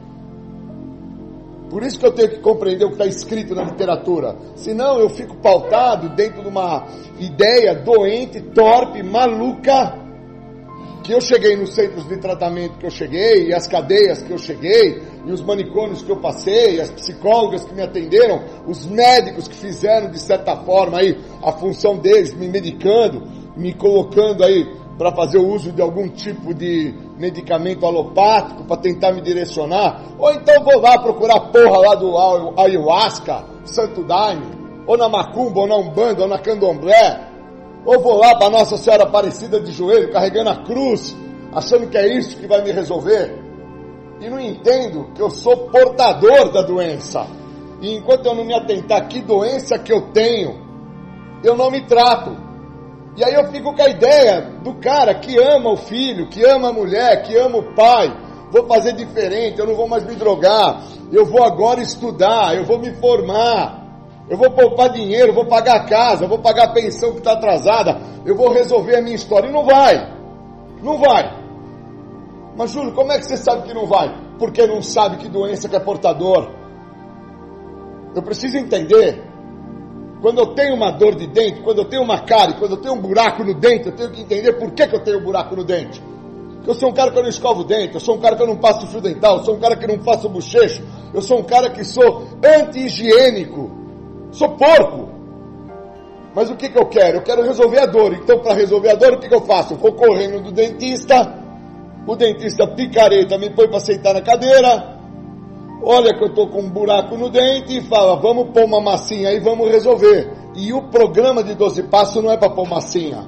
Por isso que eu tenho que compreender o que está escrito na literatura. Senão eu fico pautado dentro de uma ideia doente, torpe, maluca. Que eu cheguei nos centros de tratamento que eu cheguei, e as cadeias que eu cheguei, e os manicômios que eu passei, as psicólogas que me atenderam, os médicos que fizeram de certa forma aí a função deles, me medicando, me colocando aí para fazer o uso de algum tipo de medicamento alopático para tentar me direcionar, ou então vou lá procurar porra lá do ayahuasca, santo daime, ou na macumba, ou na umbanda, ou na candomblé, ou vou lá para Nossa Senhora Aparecida de joelho, carregando a cruz, achando que é isso que vai me resolver, e não entendo que eu sou portador da doença, e enquanto eu não me atentar que doença que eu tenho, eu não me trato. E aí eu fico com a ideia do cara que ama o filho, que ama a mulher, que ama o pai. Vou fazer diferente, eu não vou mais me drogar. Eu vou agora estudar, eu vou me formar. Eu vou poupar dinheiro, vou pagar a casa, vou pagar a pensão que está atrasada. Eu vou resolver a minha história. E não vai. Não vai. Mas Júlio, como é que você sabe que não vai? Porque não sabe que doença que é portador. Eu preciso entender quando eu tenho uma dor de dente, quando eu tenho uma cárie, quando eu tenho um buraco no dente, eu tenho que entender por que, que eu tenho um buraco no dente. Eu sou um cara que eu não escovo o dente, eu sou um cara que eu não passo fio dental, eu sou um cara que não faço bochecho, eu sou um cara que sou anti-higiênico, sou porco. Mas o que, que eu quero? Eu quero resolver a dor. Então, para resolver a dor, o que, que eu faço? Eu vou correndo do dentista, o dentista picareta me põe para sentar na cadeira, olha que eu estou com um buraco no dente e fala, vamos pôr uma massinha aí, vamos resolver. E o programa de 12 passos não é para pôr massinha.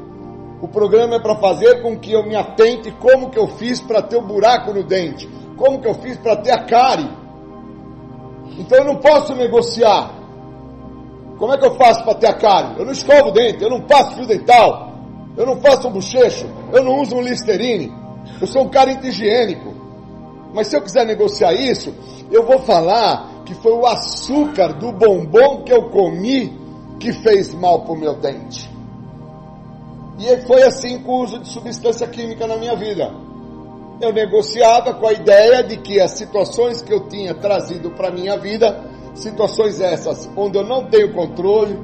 O programa é para fazer com que eu me atente como que eu fiz para ter o um buraco no dente, como que eu fiz para ter a cárie. Então eu não posso negociar. Como é que eu faço para ter a cárie? Eu não escovo o dente, eu não passo fio dental, eu não faço um bochecho, eu não uso um Listerine. Eu sou um cara higiênico. Mas se eu quiser negociar isso, eu vou falar que foi o açúcar do bombom que eu comi que fez mal para o meu dente. E foi assim com o uso de substância química na minha vida. eu negociava com a ideia de que as situações que eu tinha trazido para minha vida, situações essas onde eu não tenho controle,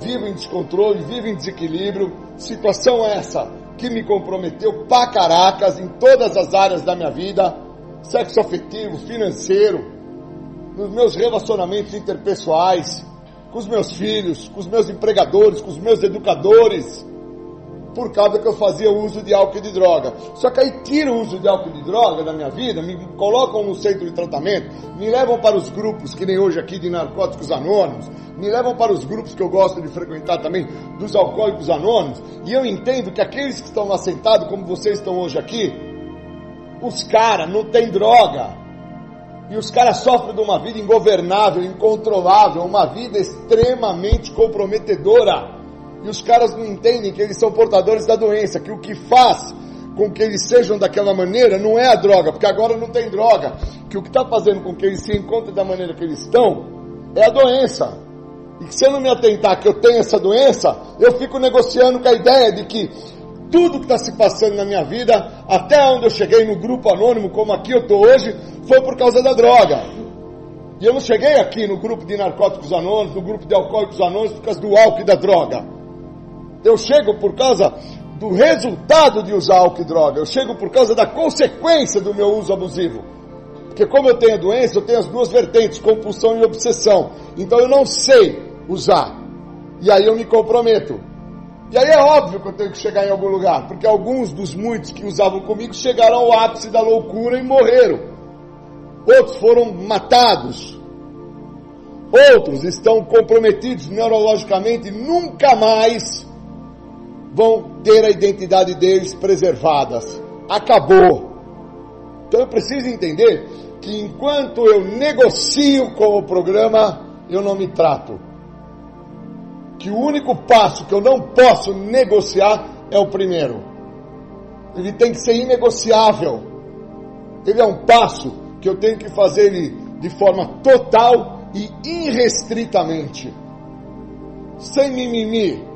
vivo em descontrole, vivo em desequilíbrio, situação essa que me comprometeu pra caracas em todas as áreas da minha vida, sexo afetivo, financeiro, nos meus relacionamentos interpessoais, com os meus filhos, com os meus empregadores, com os meus educadores, por causa que eu fazia uso de álcool e de droga. Só que aí tira o uso de álcool e de droga da minha vida, me colocam no centro de tratamento, me levam para os grupos, que nem hoje aqui de narcóticos anônimos, me levam para os grupos que eu gosto de frequentar também, dos alcoólicos anônimos, e eu entendo que aqueles que estão lá sentados, como vocês estão hoje aqui, os caras não têm droga. E os caras sofrem de uma vida ingovernável, incontrolável, uma vida extremamente comprometedora. E os caras não entendem que eles são portadores da doença, que o que faz com que eles sejam daquela maneira não é a droga, porque agora não tem droga. Que o que está fazendo com que eles se encontrem da maneira que eles estão é a doença. E que se eu não me atentar que eu tenho essa doença, eu fico negociando com a ideia de que tudo que está se passando na minha vida, até onde eu cheguei no grupo anônimo, como aqui eu estou hoje, foi por causa da droga. E eu não cheguei aqui no grupo de narcóticos anônimos, no grupo de alcoólicos anônimos, por causa do álcool e da droga. Eu chego por causa do resultado de usar álcool e droga. Eu chego por causa da consequência do meu uso abusivo. Porque como eu tenho a doença, eu tenho as duas vertentes, compulsão e obsessão. Então eu não sei usar. E aí eu me comprometo. E aí é óbvio que eu tenho que chegar em algum lugar, porque alguns dos muitos que usavam comigo chegaram ao ápice da loucura e morreram. Outros foram matados. Outros estão comprometidos neurologicamente e nunca mais vão ter a identidade deles preservadas. Acabou. Então eu preciso entender que enquanto eu negocio com o programa, eu não me trato. Que o único passo que eu não posso negociar é o primeiro. Ele tem que ser inegociável. Ele é um passo que eu tenho que fazer ele de forma total e irrestritamente. Sem mimimi,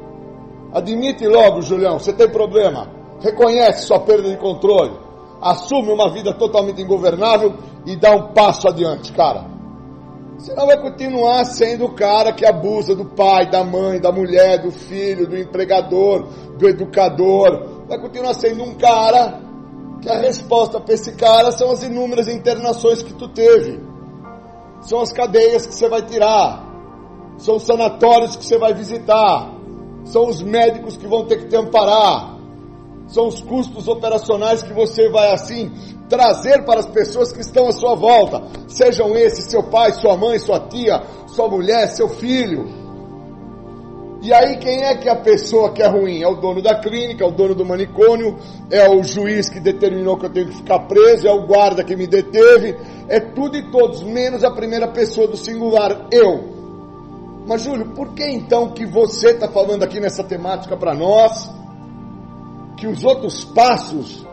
Admite logo, Julião, você tem problema. Reconhece sua perda de controle. Assume uma vida totalmente ingovernável e dá um passo adiante, cara. Senão vai continuar sendo o cara que abusa do pai, da mãe, da mulher, do filho, do empregador, do educador. Vai continuar sendo um cara que a resposta para esse cara são as inúmeras internações que tu teve. São as cadeias que você vai tirar. São os sanatórios que você vai visitar são os médicos que vão ter que te amparar, são os custos operacionais que você vai assim trazer para as pessoas que estão à sua volta, sejam esses seu pai, sua mãe, sua tia, sua mulher, seu filho. E aí quem é que é a pessoa que é ruim? É o dono da clínica, é o dono do manicômio, é o juiz que determinou que eu tenho que ficar preso, é o guarda que me deteve, é tudo e todos, menos a primeira pessoa do singular, eu. Mas Júlio, por que então que você está falando aqui nessa temática para nós? Que os outros passos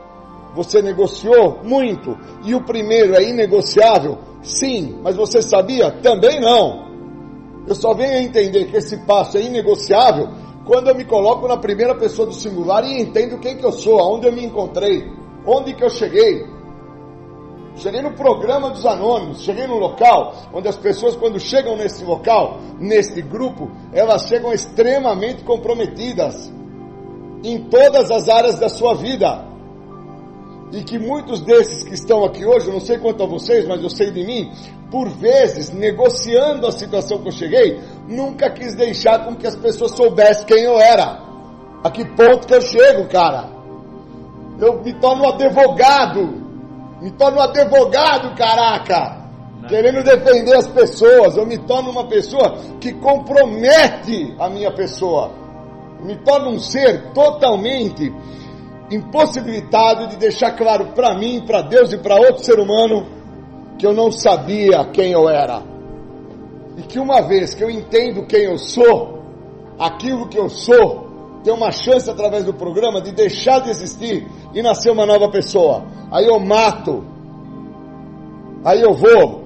você negociou muito e o primeiro é inegociável? Sim, mas você sabia? Também não. Eu só venho a entender que esse passo é inegociável quando eu me coloco na primeira pessoa do singular e entendo quem que eu sou, aonde eu me encontrei, onde que eu cheguei, Cheguei no programa dos anônimos, cheguei no local onde as pessoas, quando chegam nesse local, neste grupo, elas chegam extremamente comprometidas em todas as áreas da sua vida. E que muitos desses que estão aqui hoje, eu não sei quanto a vocês, mas eu sei de mim, por vezes, negociando a situação que eu cheguei, nunca quis deixar com que as pessoas soubessem quem eu era. A que ponto que eu chego, cara? Eu me torno um advogado me torno um advogado, caraca! Querendo defender as pessoas. Eu me torno uma pessoa que compromete a minha pessoa. Me torno um ser totalmente impossibilitado de deixar claro para mim, para Deus e para outro ser humano que eu não sabia quem eu era. E que uma vez que eu entendo quem eu sou, aquilo que eu sou, tem uma chance através do programa de deixar de existir e nascer uma nova pessoa. Aí eu mato. Aí eu vou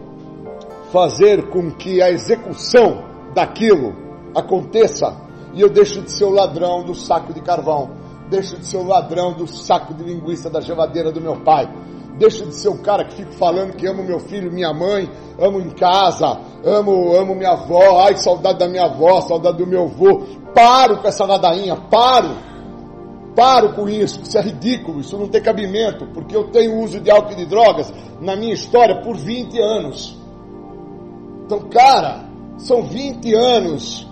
fazer com que a execução daquilo aconteça e eu deixo de ser o ladrão do saco de carvão. Deixo de ser o ladrão do saco de linguiça da geladeira do meu pai. Deixo de ser o cara que fica falando que amo meu filho, minha mãe, amo em casa, amo, amo minha avó, ai, saudade da minha avó, saudade do meu avô. Paro com essa ladainha, paro. Paro com isso, isso é ridículo, isso não tem cabimento, porque eu tenho uso de álcool e de drogas na minha história por 20 anos. Então, cara, são 20 anos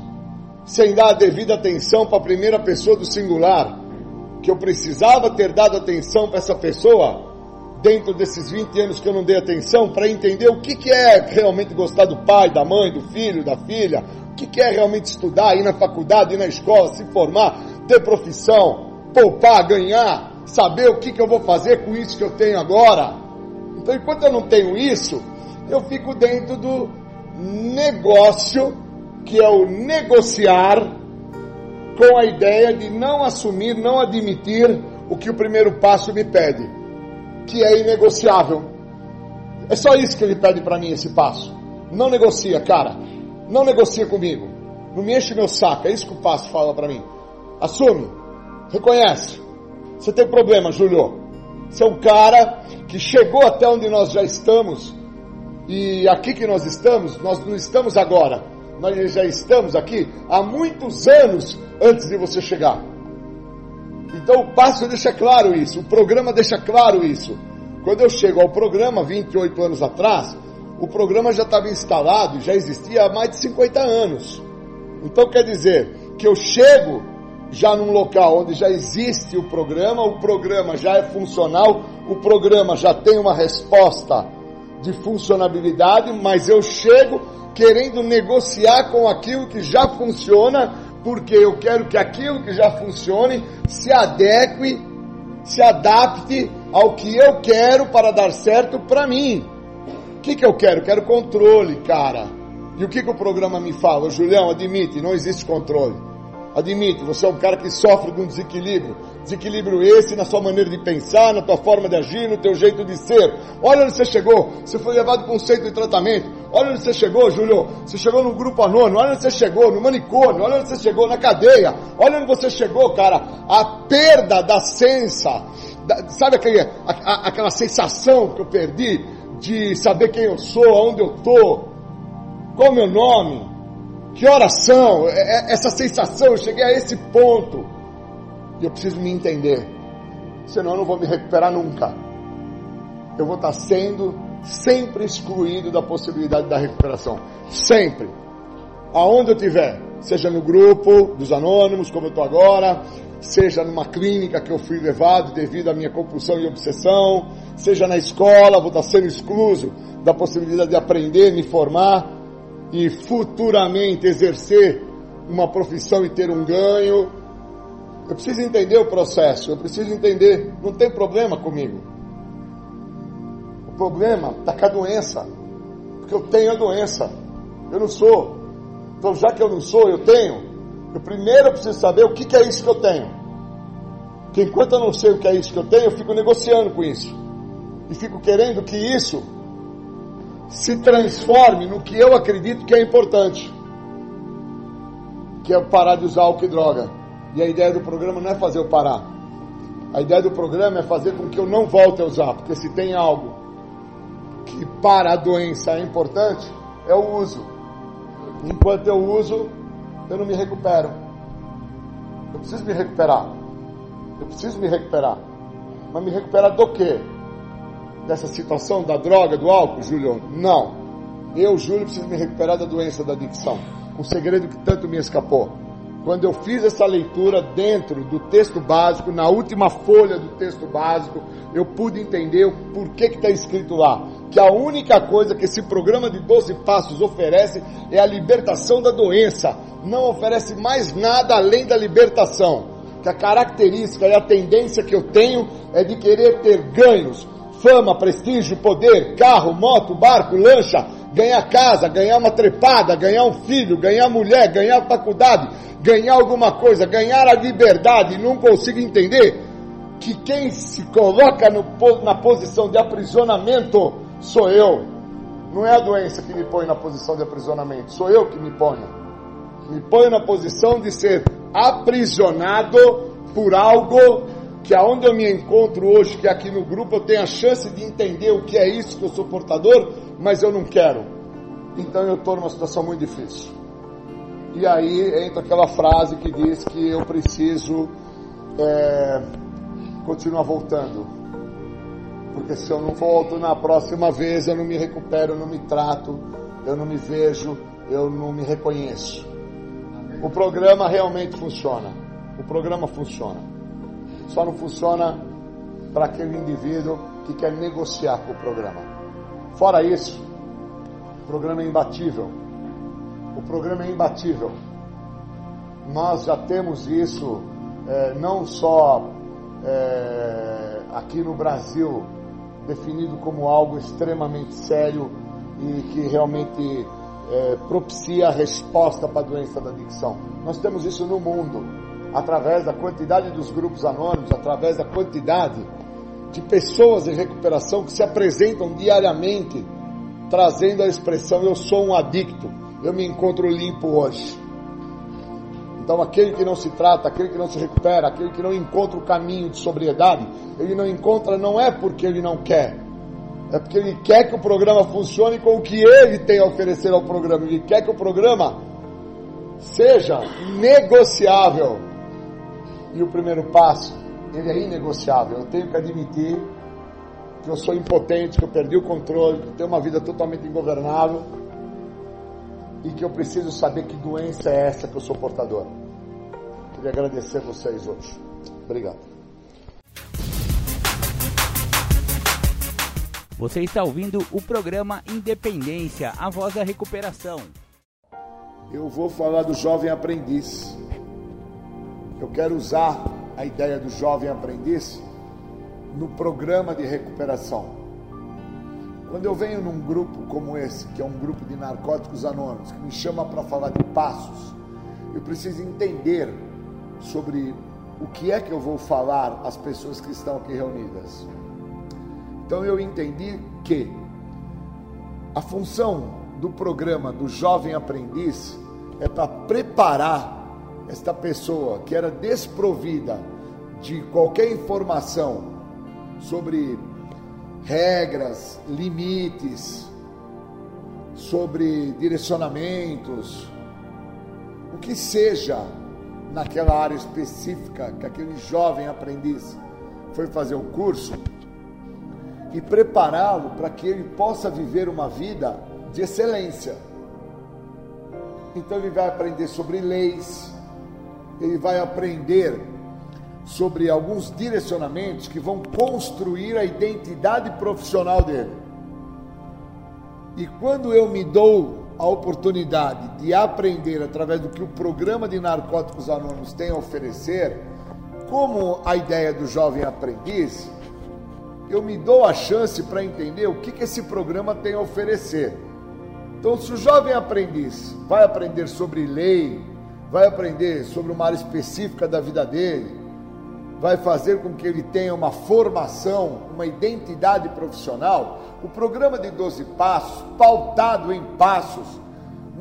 sem dar a devida atenção para a primeira pessoa do singular, que eu precisava ter dado atenção para essa pessoa dentro desses 20 anos que eu não dei atenção para entender o que, que é realmente gostar do pai, da mãe, do filho, da filha, o que, que é realmente estudar, ir na faculdade, ir na escola, se formar, ter profissão, poupar, ganhar, saber o que, que eu vou fazer com isso que eu tenho agora. Então, enquanto eu não tenho isso, eu fico dentro do negócio, que é o negociar com a ideia de não assumir, não admitir o que o primeiro passo me pede, que é inegociável. É só isso que ele pede para mim esse passo. Não negocia, cara. Não negocia comigo. Não me enche meu saco. É isso que o passo fala para mim. Assume. Reconhece. Você tem problema, Júlio. Você é um cara que chegou até onde nós já estamos. E aqui que nós estamos, nós não estamos agora. Nós já estamos aqui há muitos anos antes de você chegar. Então o passo deixa claro isso, o programa deixa claro isso. Quando eu chego ao programa, 28 anos atrás, o programa já estava instalado, já existia há mais de 50 anos. Então quer dizer que eu chego já num local onde já existe o programa, o programa já é funcional, o programa já tem uma resposta de funcionabilidade, mas eu chego querendo negociar com aquilo que já funciona, porque eu quero que aquilo que já funcione se adeque, se adapte ao que eu quero para dar certo para mim. O que, que eu quero? Quero controle, cara. E o que, que o programa me fala? Julião, admite, não existe controle. Admite, você é um cara que sofre de um desequilíbrio. Desequilíbrio esse na sua maneira de pensar, na tua forma de agir, no teu jeito de ser. Olha onde você chegou. Você foi levado para um centro de tratamento. Olha onde você chegou, Júlio. Você chegou no grupo anônimo. Olha onde você chegou, no manicômio. Olha onde você chegou, na cadeia. Olha onde você chegou, cara. A perda da sensa. Da, sabe aquele, a, a, aquela sensação que eu perdi de saber quem eu sou, aonde eu tô, qual o meu nome, que oração, é, é, essa sensação, eu cheguei a esse ponto. E eu preciso me entender. Senão eu não vou me recuperar nunca. Eu vou estar sendo sempre excluído da possibilidade da recuperação. Sempre. Aonde eu estiver. Seja no grupo dos anônimos, como eu estou agora, seja numa clínica que eu fui levado devido à minha compulsão e obsessão, seja na escola, vou estar sendo excluso da possibilidade de aprender, me formar e futuramente exercer uma profissão e ter um ganho. Eu preciso entender o processo, eu preciso entender, não tem problema comigo. O problema está com a doença, porque eu tenho a doença, eu não sou. Então, já que eu não sou, eu tenho. Eu primeiro preciso saber o que, que é isso que eu tenho. Porque enquanto eu não sei o que é isso que eu tenho, eu fico negociando com isso. E fico querendo que isso se transforme no que eu acredito que é importante, que é parar de usar álcool e droga. E a ideia do programa não é fazer eu parar. A ideia do programa é fazer com que eu não volte a usar, porque se tem algo que para a doença é importante, é o uso. Enquanto eu uso, eu não me recupero. Eu preciso me recuperar. Eu preciso me recuperar. Mas me recuperar do quê? Dessa situação da droga, do álcool, Júlio? Não. Eu, Júlio, preciso me recuperar da doença da adicção. Um segredo que tanto me escapou. Quando eu fiz essa leitura dentro do texto básico, na última folha do texto básico, eu pude entender o porquê que está escrito lá. Que a única coisa que esse programa de 12 passos oferece é a libertação da doença. Não oferece mais nada além da libertação. Que a característica e a tendência que eu tenho é de querer ter ganhos, fama, prestígio, poder, carro, moto, barco, lancha, ganhar casa, ganhar uma trepada, ganhar um filho, ganhar mulher, ganhar faculdade, ganhar alguma coisa, ganhar a liberdade, não consigo entender que quem se coloca no, na posição de aprisionamento sou eu. Não é a doença que me põe na posição de aprisionamento, sou eu que me ponho. Me ponho na posição de ser aprisionado por algo que aonde eu me encontro hoje, que aqui no grupo eu tenho a chance de entender o que é isso que eu sou portador, mas eu não quero. Então eu estou numa situação muito difícil. E aí entra aquela frase que diz que eu preciso é, continuar voltando. Porque se eu não volto na próxima vez, eu não me recupero, eu não me trato, eu não me vejo, eu não me reconheço. O programa realmente funciona. O programa funciona. Só não funciona para aquele indivíduo que quer negociar com o programa. Fora isso, o programa é imbatível. O programa é imbatível. Nós já temos isso é, não só é, aqui no Brasil definido como algo extremamente sério e que realmente é, propicia a resposta para a doença da adicção. Nós temos isso no mundo, através da quantidade dos grupos anônimos, através da quantidade de pessoas em recuperação que se apresentam diariamente, trazendo a expressão: Eu sou um adicto, eu me encontro limpo hoje. Então, aquele que não se trata, aquele que não se recupera, aquele que não encontra o caminho de sobriedade, ele não encontra não é porque ele não quer, é porque ele quer que o programa funcione com o que ele tem a oferecer ao programa. Ele quer que o programa seja negociável. E o primeiro passo, ele é inegociável. Eu tenho que admitir que eu sou impotente, que eu perdi o controle, que eu tenho uma vida totalmente ingovernável e que eu preciso saber que doença é essa que eu sou portador. Queria agradecer a vocês hoje. Obrigado. Você está ouvindo o programa Independência, a voz da recuperação. Eu vou falar do jovem aprendiz. Eu quero usar a ideia do jovem aprendiz no programa de recuperação. Quando eu venho num grupo como esse, que é um grupo de narcóticos anônimos, que me chama para falar de passos, eu preciso entender sobre o que é que eu vou falar às pessoas que estão aqui reunidas. Então eu entendi que a função do programa do jovem aprendiz é para preparar esta pessoa que era desprovida de qualquer informação sobre regras, limites, sobre direcionamentos, o que seja naquela área específica que aquele jovem aprendiz foi fazer o curso e prepará-lo para que ele possa viver uma vida de excelência. Então ele vai aprender sobre leis, ele vai aprender sobre alguns direcionamentos que vão construir a identidade profissional dele. E quando eu me dou a oportunidade de aprender através do que o programa de Narcóticos Anônimos tem a oferecer, como a ideia do jovem aprendiz, eu me dou a chance para entender o que, que esse programa tem a oferecer. Então, se o jovem aprendiz vai aprender sobre lei, vai aprender sobre uma área específica da vida dele, vai fazer com que ele tenha uma formação, uma identidade profissional, o programa de 12 passos, pautado em passos,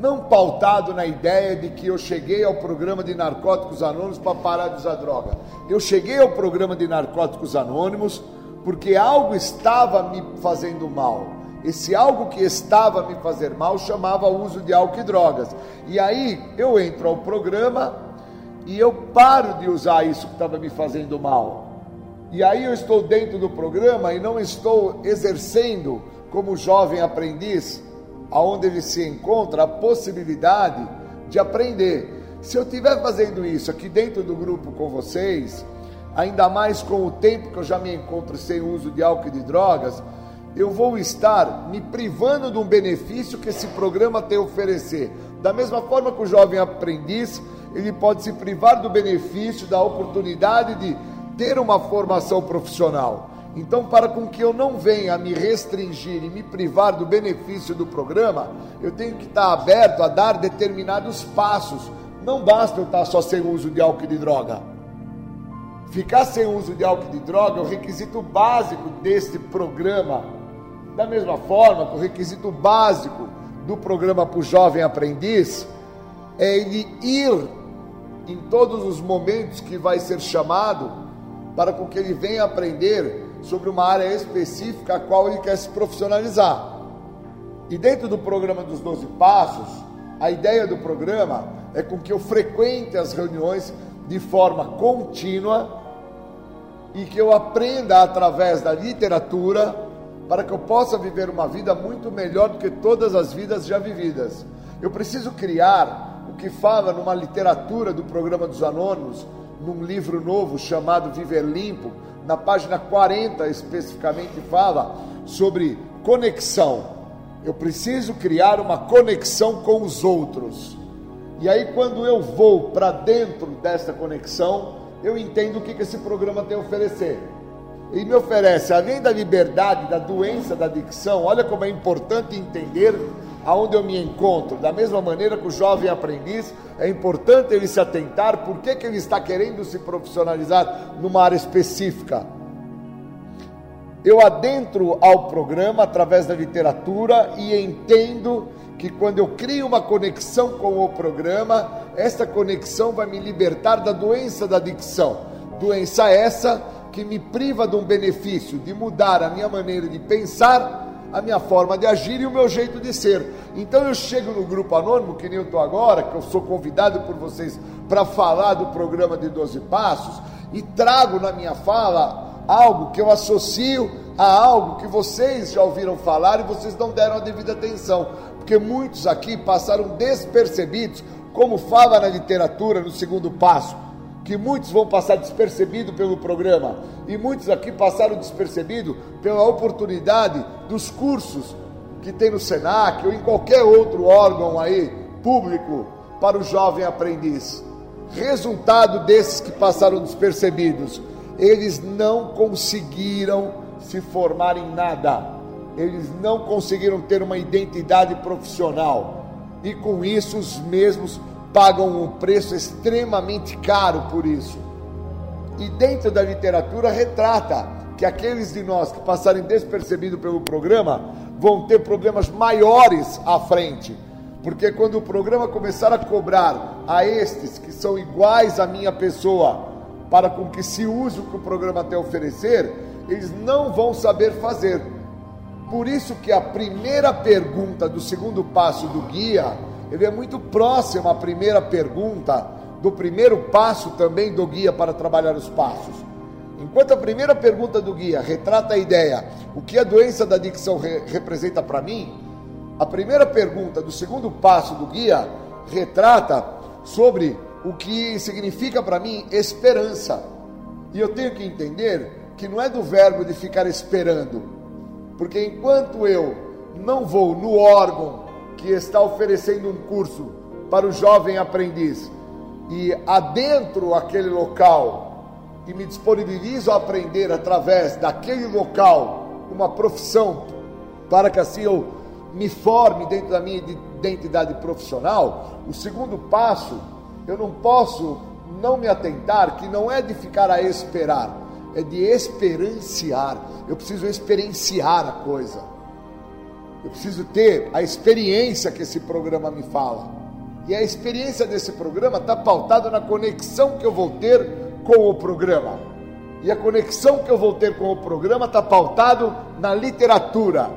não pautado na ideia de que eu cheguei ao programa de narcóticos anônimos para parar de usar droga. Eu cheguei ao programa de narcóticos anônimos porque algo estava me fazendo mal. Esse algo que estava me fazer mal chamava uso de álcool e drogas. E aí eu entro ao programa e eu paro de usar isso que estava me fazendo mal. E aí eu estou dentro do programa e não estou exercendo como jovem aprendiz, aonde ele se encontra, a possibilidade de aprender. Se eu estiver fazendo isso aqui dentro do grupo com vocês, ainda mais com o tempo que eu já me encontro sem uso de álcool e de drogas, eu vou estar me privando de um benefício que esse programa tem a oferecer. Da mesma forma que o jovem aprendiz, ele pode se privar do benefício, da oportunidade de ter uma formação profissional. Então, para com que eu não venha me restringir e me privar do benefício do programa, eu tenho que estar aberto a dar determinados passos. Não basta eu estar só sem uso de álcool e de droga. Ficar sem uso de álcool e de droga é o requisito básico deste programa. Da mesma forma que o requisito básico do programa para o jovem aprendiz é ele ir em todos os momentos que vai ser chamado, para com que ele venha aprender sobre uma área específica a qual ele quer se profissionalizar. E dentro do programa dos 12 Passos, a ideia do programa é com que eu frequente as reuniões de forma contínua e que eu aprenda através da literatura para que eu possa viver uma vida muito melhor do que todas as vidas já vividas. Eu preciso criar o que fala numa literatura do programa dos anônimos, num livro novo chamado Viver Limpo, na página 40 especificamente fala sobre conexão. Eu preciso criar uma conexão com os outros. E aí, quando eu vou para dentro dessa conexão, eu entendo o que, que esse programa tem a oferecer. Ele me oferece, além da liberdade, da doença da adicção, olha como é importante entender aonde eu me encontro. Da mesma maneira que o jovem aprendiz, é importante ele se atentar por que, que ele está querendo se profissionalizar numa área específica. Eu adentro ao programa através da literatura e entendo que quando eu crio uma conexão com o programa, essa conexão vai me libertar da doença da adicção. Doença essa que me priva de um benefício de mudar a minha maneira de pensar, a minha forma de agir e o meu jeito de ser. Então eu chego no grupo anônimo, que nem eu estou agora, que eu sou convidado por vocês para falar do programa de 12 Passos, e trago na minha fala algo que eu associo a algo que vocês já ouviram falar e vocês não deram a devida atenção, porque muitos aqui passaram despercebidos, como fala na literatura no segundo passo, que muitos vão passar despercebido pelo programa e muitos aqui passaram despercebido pela oportunidade dos cursos que tem no Senac ou em qualquer outro órgão aí público para o jovem aprendiz. Resultado desses que passaram despercebidos, eles não conseguiram se formar em nada, eles não conseguiram ter uma identidade profissional, e com isso os mesmos pagam um preço extremamente caro por isso. E dentro da literatura retrata que aqueles de nós que passarem despercebido pelo programa vão ter problemas maiores à frente. Porque quando o programa começar a cobrar a estes que são iguais à minha pessoa, para com que se use o que o programa tem a oferecer, eles não vão saber fazer. Por isso que a primeira pergunta do segundo passo do guia, ele é muito próximo à primeira pergunta do primeiro passo também do guia para trabalhar os passos. Enquanto a primeira pergunta do guia retrata a ideia, o que a doença da adicção re representa para mim, a primeira pergunta do segundo passo do guia retrata sobre o que significa para mim esperança. E eu tenho que entender que não é do verbo de ficar esperando, porque enquanto eu não vou no órgão que está oferecendo um curso para o jovem aprendiz e adentro aquele local e me disponibilizo a aprender através daquele local uma profissão para que assim eu me forme dentro da minha identidade profissional, o segundo passo eu não posso não me atentar que não é de ficar a esperar, é de experienciar. Eu preciso experienciar a coisa. Eu preciso ter a experiência que esse programa me fala. E a experiência desse programa está pautada na conexão que eu vou ter com o programa. E a conexão que eu vou ter com o programa está pautado na literatura.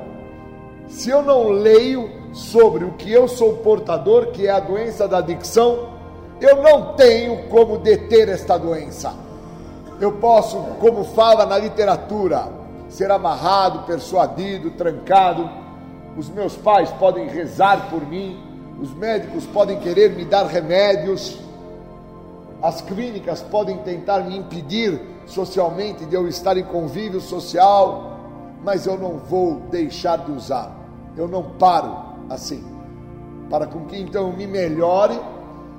Se eu não leio sobre o que eu sou portador, que é a doença da adicção, eu não tenho como deter esta doença. Eu posso, como fala na literatura, ser amarrado, persuadido, trancado. Os meus pais podem rezar por mim, os médicos podem querer me dar remédios, as clínicas podem tentar me impedir socialmente de eu estar em convívio social, mas eu não vou deixar de usar. Eu não paro assim. Para com que então eu me melhore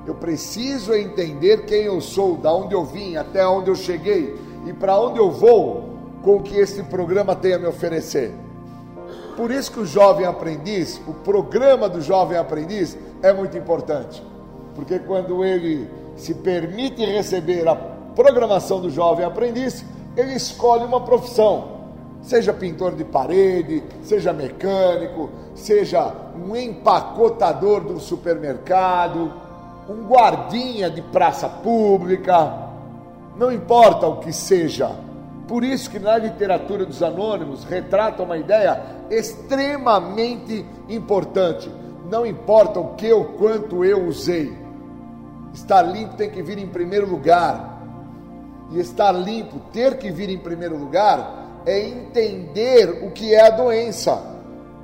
eu preciso entender quem eu sou, da onde eu vim, até onde eu cheguei e para onde eu vou com o que esse programa tem a me oferecer. Por isso que o jovem aprendiz, o programa do jovem aprendiz é muito importante. Porque quando ele se permite receber a programação do jovem aprendiz, ele escolhe uma profissão. Seja pintor de parede, seja mecânico, seja um empacotador do supermercado, um guardinha de praça pública, não importa o que seja. Por isso que na literatura dos anônimos retrata uma ideia extremamente importante. Não importa o que ou quanto eu usei. Estar limpo tem que vir em primeiro lugar. E estar limpo, ter que vir em primeiro lugar, é entender o que é a doença.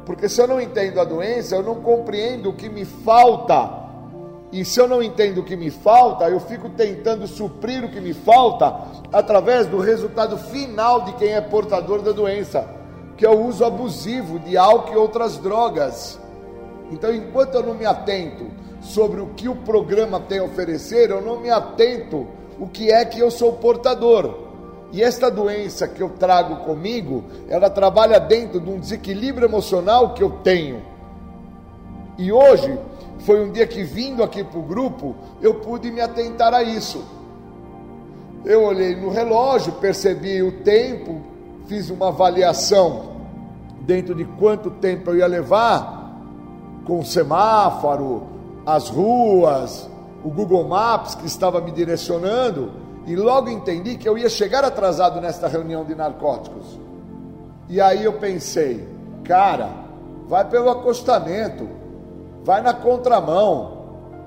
Porque se eu não entendo a doença, eu não compreendo o que me falta e se eu não entendo o que me falta, eu fico tentando suprir o que me falta através do resultado final de quem é portador da doença, que é o uso abusivo de álcool e outras drogas. Então, enquanto eu não me atento sobre o que o programa tem a oferecer, eu não me atento o que é que eu sou portador. E esta doença que eu trago comigo, ela trabalha dentro de um desequilíbrio emocional que eu tenho. E hoje, foi um dia que, vindo aqui para o grupo, eu pude me atentar a isso. Eu olhei no relógio, percebi o tempo, fiz uma avaliação dentro de quanto tempo eu ia levar, com o semáforo, as ruas, o Google Maps que estava me direcionando, e logo entendi que eu ia chegar atrasado nesta reunião de narcóticos. E aí eu pensei, cara, vai pelo acostamento vai na contramão.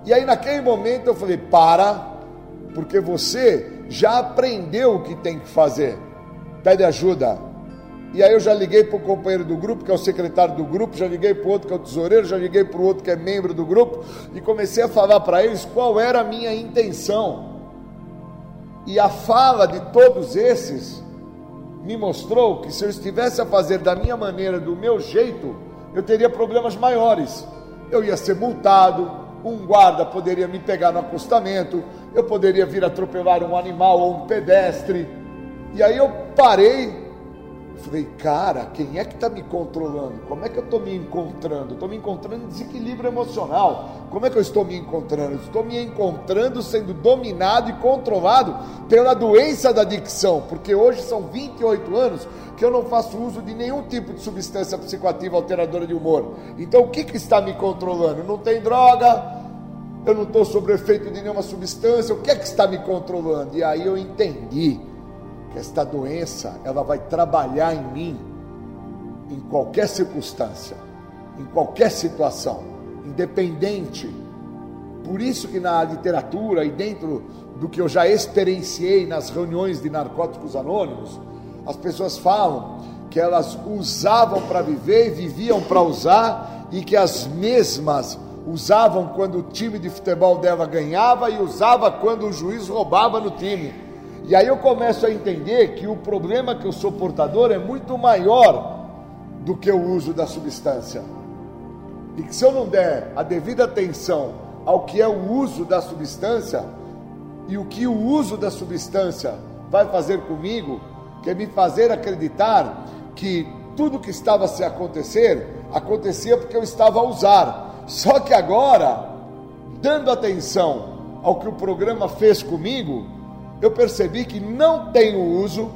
E aí naquele momento eu falei: para, porque você já aprendeu o que tem que fazer. Pede ajuda. E aí eu já liguei para o companheiro do grupo, que é o secretário do grupo, já liguei para o outro que é o tesoureiro, já liguei para o outro que é membro do grupo, e comecei a falar para eles qual era a minha intenção. E a fala de todos esses me mostrou que se eu estivesse a fazer da minha maneira, do meu jeito, eu teria problemas maiores eu ia ser multado, um guarda poderia me pegar no acostamento, eu poderia vir atropelar um animal ou um pedestre. E aí eu parei Falei, cara, quem é que está me controlando? Como é que eu estou me encontrando? Estou me encontrando em desequilíbrio emocional. Como é que eu estou me encontrando? Estou me encontrando sendo dominado e controlado pela doença da adicção, porque hoje são 28 anos que eu não faço uso de nenhum tipo de substância psicoativa alteradora de humor. Então o que, que está me controlando? Não tem droga, eu não estou sob efeito de nenhuma substância, o que é que está me controlando? E aí eu entendi esta doença ela vai trabalhar em mim em qualquer circunstância, em qualquer situação, independente. Por isso que na literatura e dentro do que eu já experienciei nas reuniões de narcóticos anônimos, as pessoas falam que elas usavam para viver e viviam para usar e que as mesmas usavam quando o time de futebol dela ganhava e usava quando o juiz roubava no time. E aí eu começo a entender que o problema que eu sou portador é muito maior do que o uso da substância. E que se eu não der a devida atenção ao que é o uso da substância e o que o uso da substância vai fazer comigo, que é me fazer acreditar que tudo que estava se acontecer acontecia porque eu estava a usar. Só que agora, dando atenção ao que o programa fez comigo, eu percebi que não tenho uso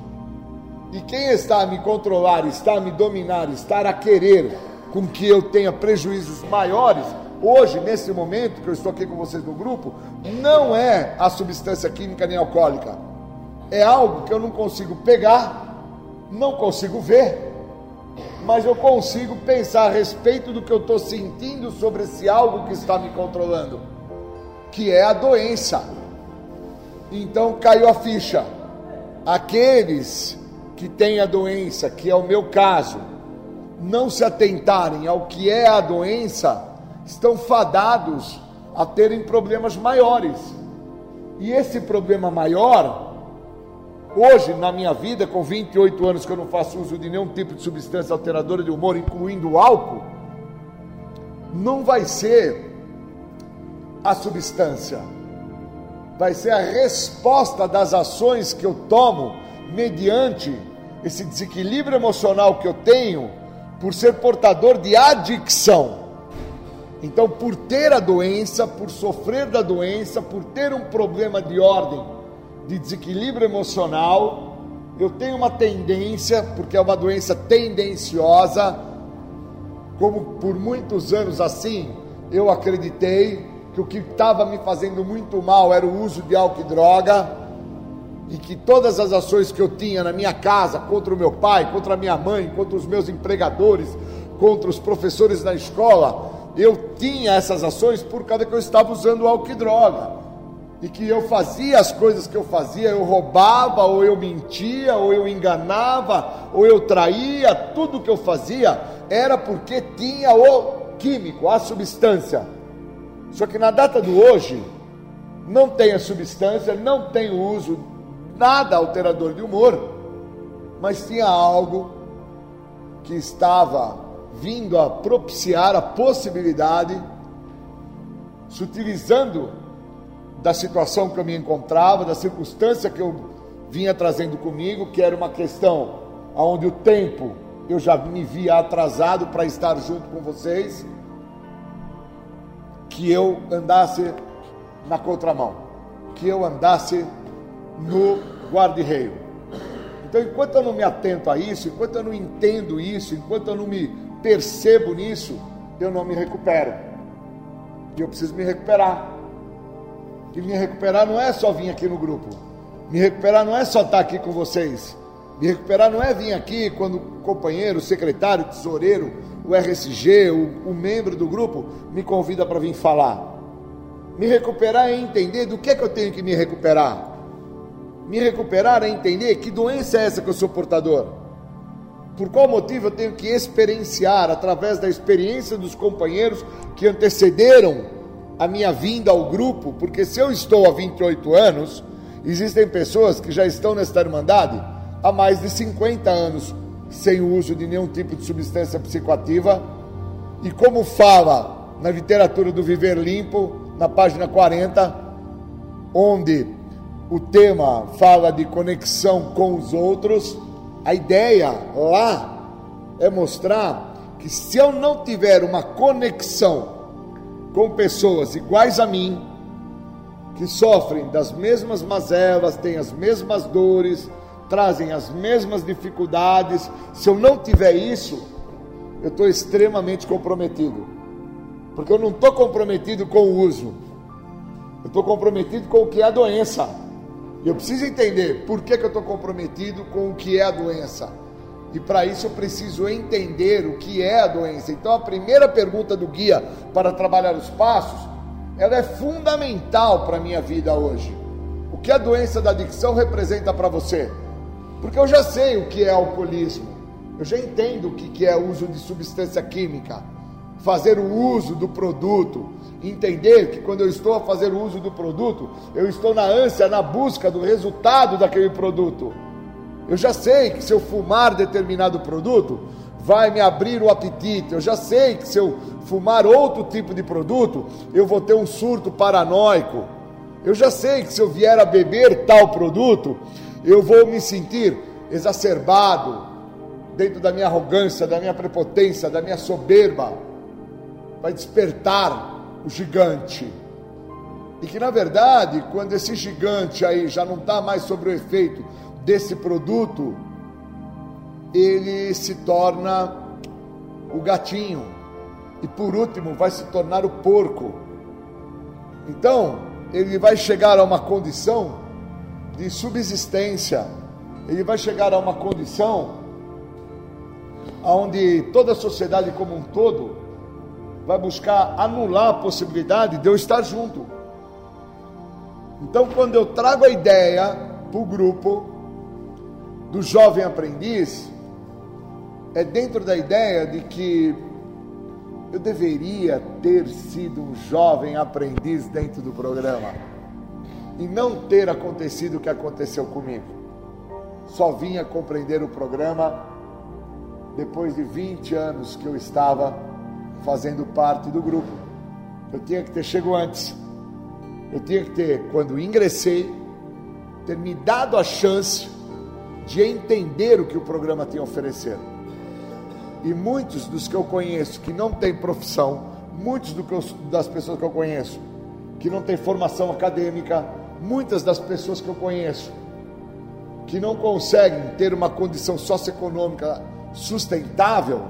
e quem está a me controlar, está a me dominar, está a querer com que eu tenha prejuízos maiores, hoje, nesse momento que eu estou aqui com vocês no grupo, não é a substância química nem alcoólica. É algo que eu não consigo pegar, não consigo ver, mas eu consigo pensar a respeito do que eu estou sentindo sobre esse algo que está me controlando, que é a doença. Então caiu a ficha. Aqueles que têm a doença, que é o meu caso, não se atentarem ao que é a doença, estão fadados a terem problemas maiores. E esse problema maior, hoje na minha vida, com 28 anos que eu não faço uso de nenhum tipo de substância alteradora de humor, incluindo o álcool, não vai ser a substância vai ser a resposta das ações que eu tomo mediante esse desequilíbrio emocional que eu tenho por ser portador de adicção. Então, por ter a doença, por sofrer da doença, por ter um problema de ordem de desequilíbrio emocional, eu tenho uma tendência, porque é uma doença tendenciosa, como por muitos anos assim eu acreditei, que o que estava me fazendo muito mal era o uso de álcool e droga, e que todas as ações que eu tinha na minha casa contra o meu pai, contra a minha mãe, contra os meus empregadores, contra os professores da escola, eu tinha essas ações por causa que eu estava usando álcool e droga. E que eu fazia as coisas que eu fazia, eu roubava, ou eu mentia, ou eu enganava, ou eu traía, tudo que eu fazia era porque tinha o químico, a substância. Só que na data do hoje, não tem a substância, não tem o uso, nada alterador de humor, mas tinha algo que estava vindo a propiciar a possibilidade, se utilizando da situação que eu me encontrava, da circunstância que eu vinha trazendo comigo, que era uma questão onde o tempo eu já me via atrasado para estar junto com vocês, que eu andasse na contramão, que eu andasse no guarda-reio. Então, enquanto eu não me atento a isso, enquanto eu não entendo isso, enquanto eu não me percebo nisso, eu não me recupero. E eu preciso me recuperar. E me recuperar não é só vir aqui no grupo. Me recuperar não é só estar aqui com vocês. Me recuperar não é vir aqui quando companheiro, secretário, tesoureiro, o RSG, o, o membro do grupo me convida para vir falar. Me recuperar é entender do que é que eu tenho que me recuperar. Me recuperar é entender que doença é essa que eu sou portador. Por qual motivo eu tenho que experienciar, através da experiência dos companheiros que antecederam a minha vinda ao grupo? Porque se eu estou há 28 anos, existem pessoas que já estão nesta Irmandade há mais de 50 anos sem o uso de nenhum tipo de substância psicoativa. E como fala na literatura do Viver Limpo, na página 40, onde o tema fala de conexão com os outros a ideia lá é mostrar que se eu não tiver uma conexão com pessoas iguais a mim, que sofrem das mesmas mazelas, têm as mesmas dores, trazem as mesmas dificuldades, se eu não tiver isso, eu estou extremamente comprometido. Porque eu não estou comprometido com o uso, eu estou comprometido com o que é a doença. Eu preciso entender por que, que eu estou comprometido com o que é a doença. E para isso eu preciso entender o que é a doença. Então a primeira pergunta do guia para trabalhar os passos, ela é fundamental para a minha vida hoje. O que a doença da adicção representa para você? Porque eu já sei o que é alcoolismo. Eu já entendo o que é uso de substância química. Fazer o uso do produto, entender que quando eu estou a fazer o uso do produto, eu estou na ânsia, na busca do resultado daquele produto. Eu já sei que se eu fumar determinado produto, vai me abrir o apetite. Eu já sei que se eu fumar outro tipo de produto, eu vou ter um surto paranoico. Eu já sei que se eu vier a beber tal produto, eu vou me sentir exacerbado dentro da minha arrogância, da minha prepotência, da minha soberba. Vai despertar o gigante. E que na verdade, quando esse gigante aí já não está mais sobre o efeito desse produto, ele se torna o gatinho. E por último, vai se tornar o porco. Então, ele vai chegar a uma condição de subsistência. Ele vai chegar a uma condição onde toda a sociedade como um todo vai buscar anular a possibilidade de eu estar junto. Então, quando eu trago a ideia para o grupo do jovem aprendiz, é dentro da ideia de que eu deveria ter sido um jovem aprendiz dentro do programa e não ter acontecido o que aconteceu comigo. Só vinha compreender o programa depois de 20 anos que eu estava fazendo parte do grupo. Eu tinha que ter chegado antes. Eu tinha que ter, quando ingressei, ter me dado a chance de entender o que o programa tem a oferecer. E muitos dos que eu conheço que não têm profissão, muitos eu, das pessoas que eu conheço que não têm formação acadêmica, muitas das pessoas que eu conheço que não conseguem ter uma condição socioeconômica sustentável,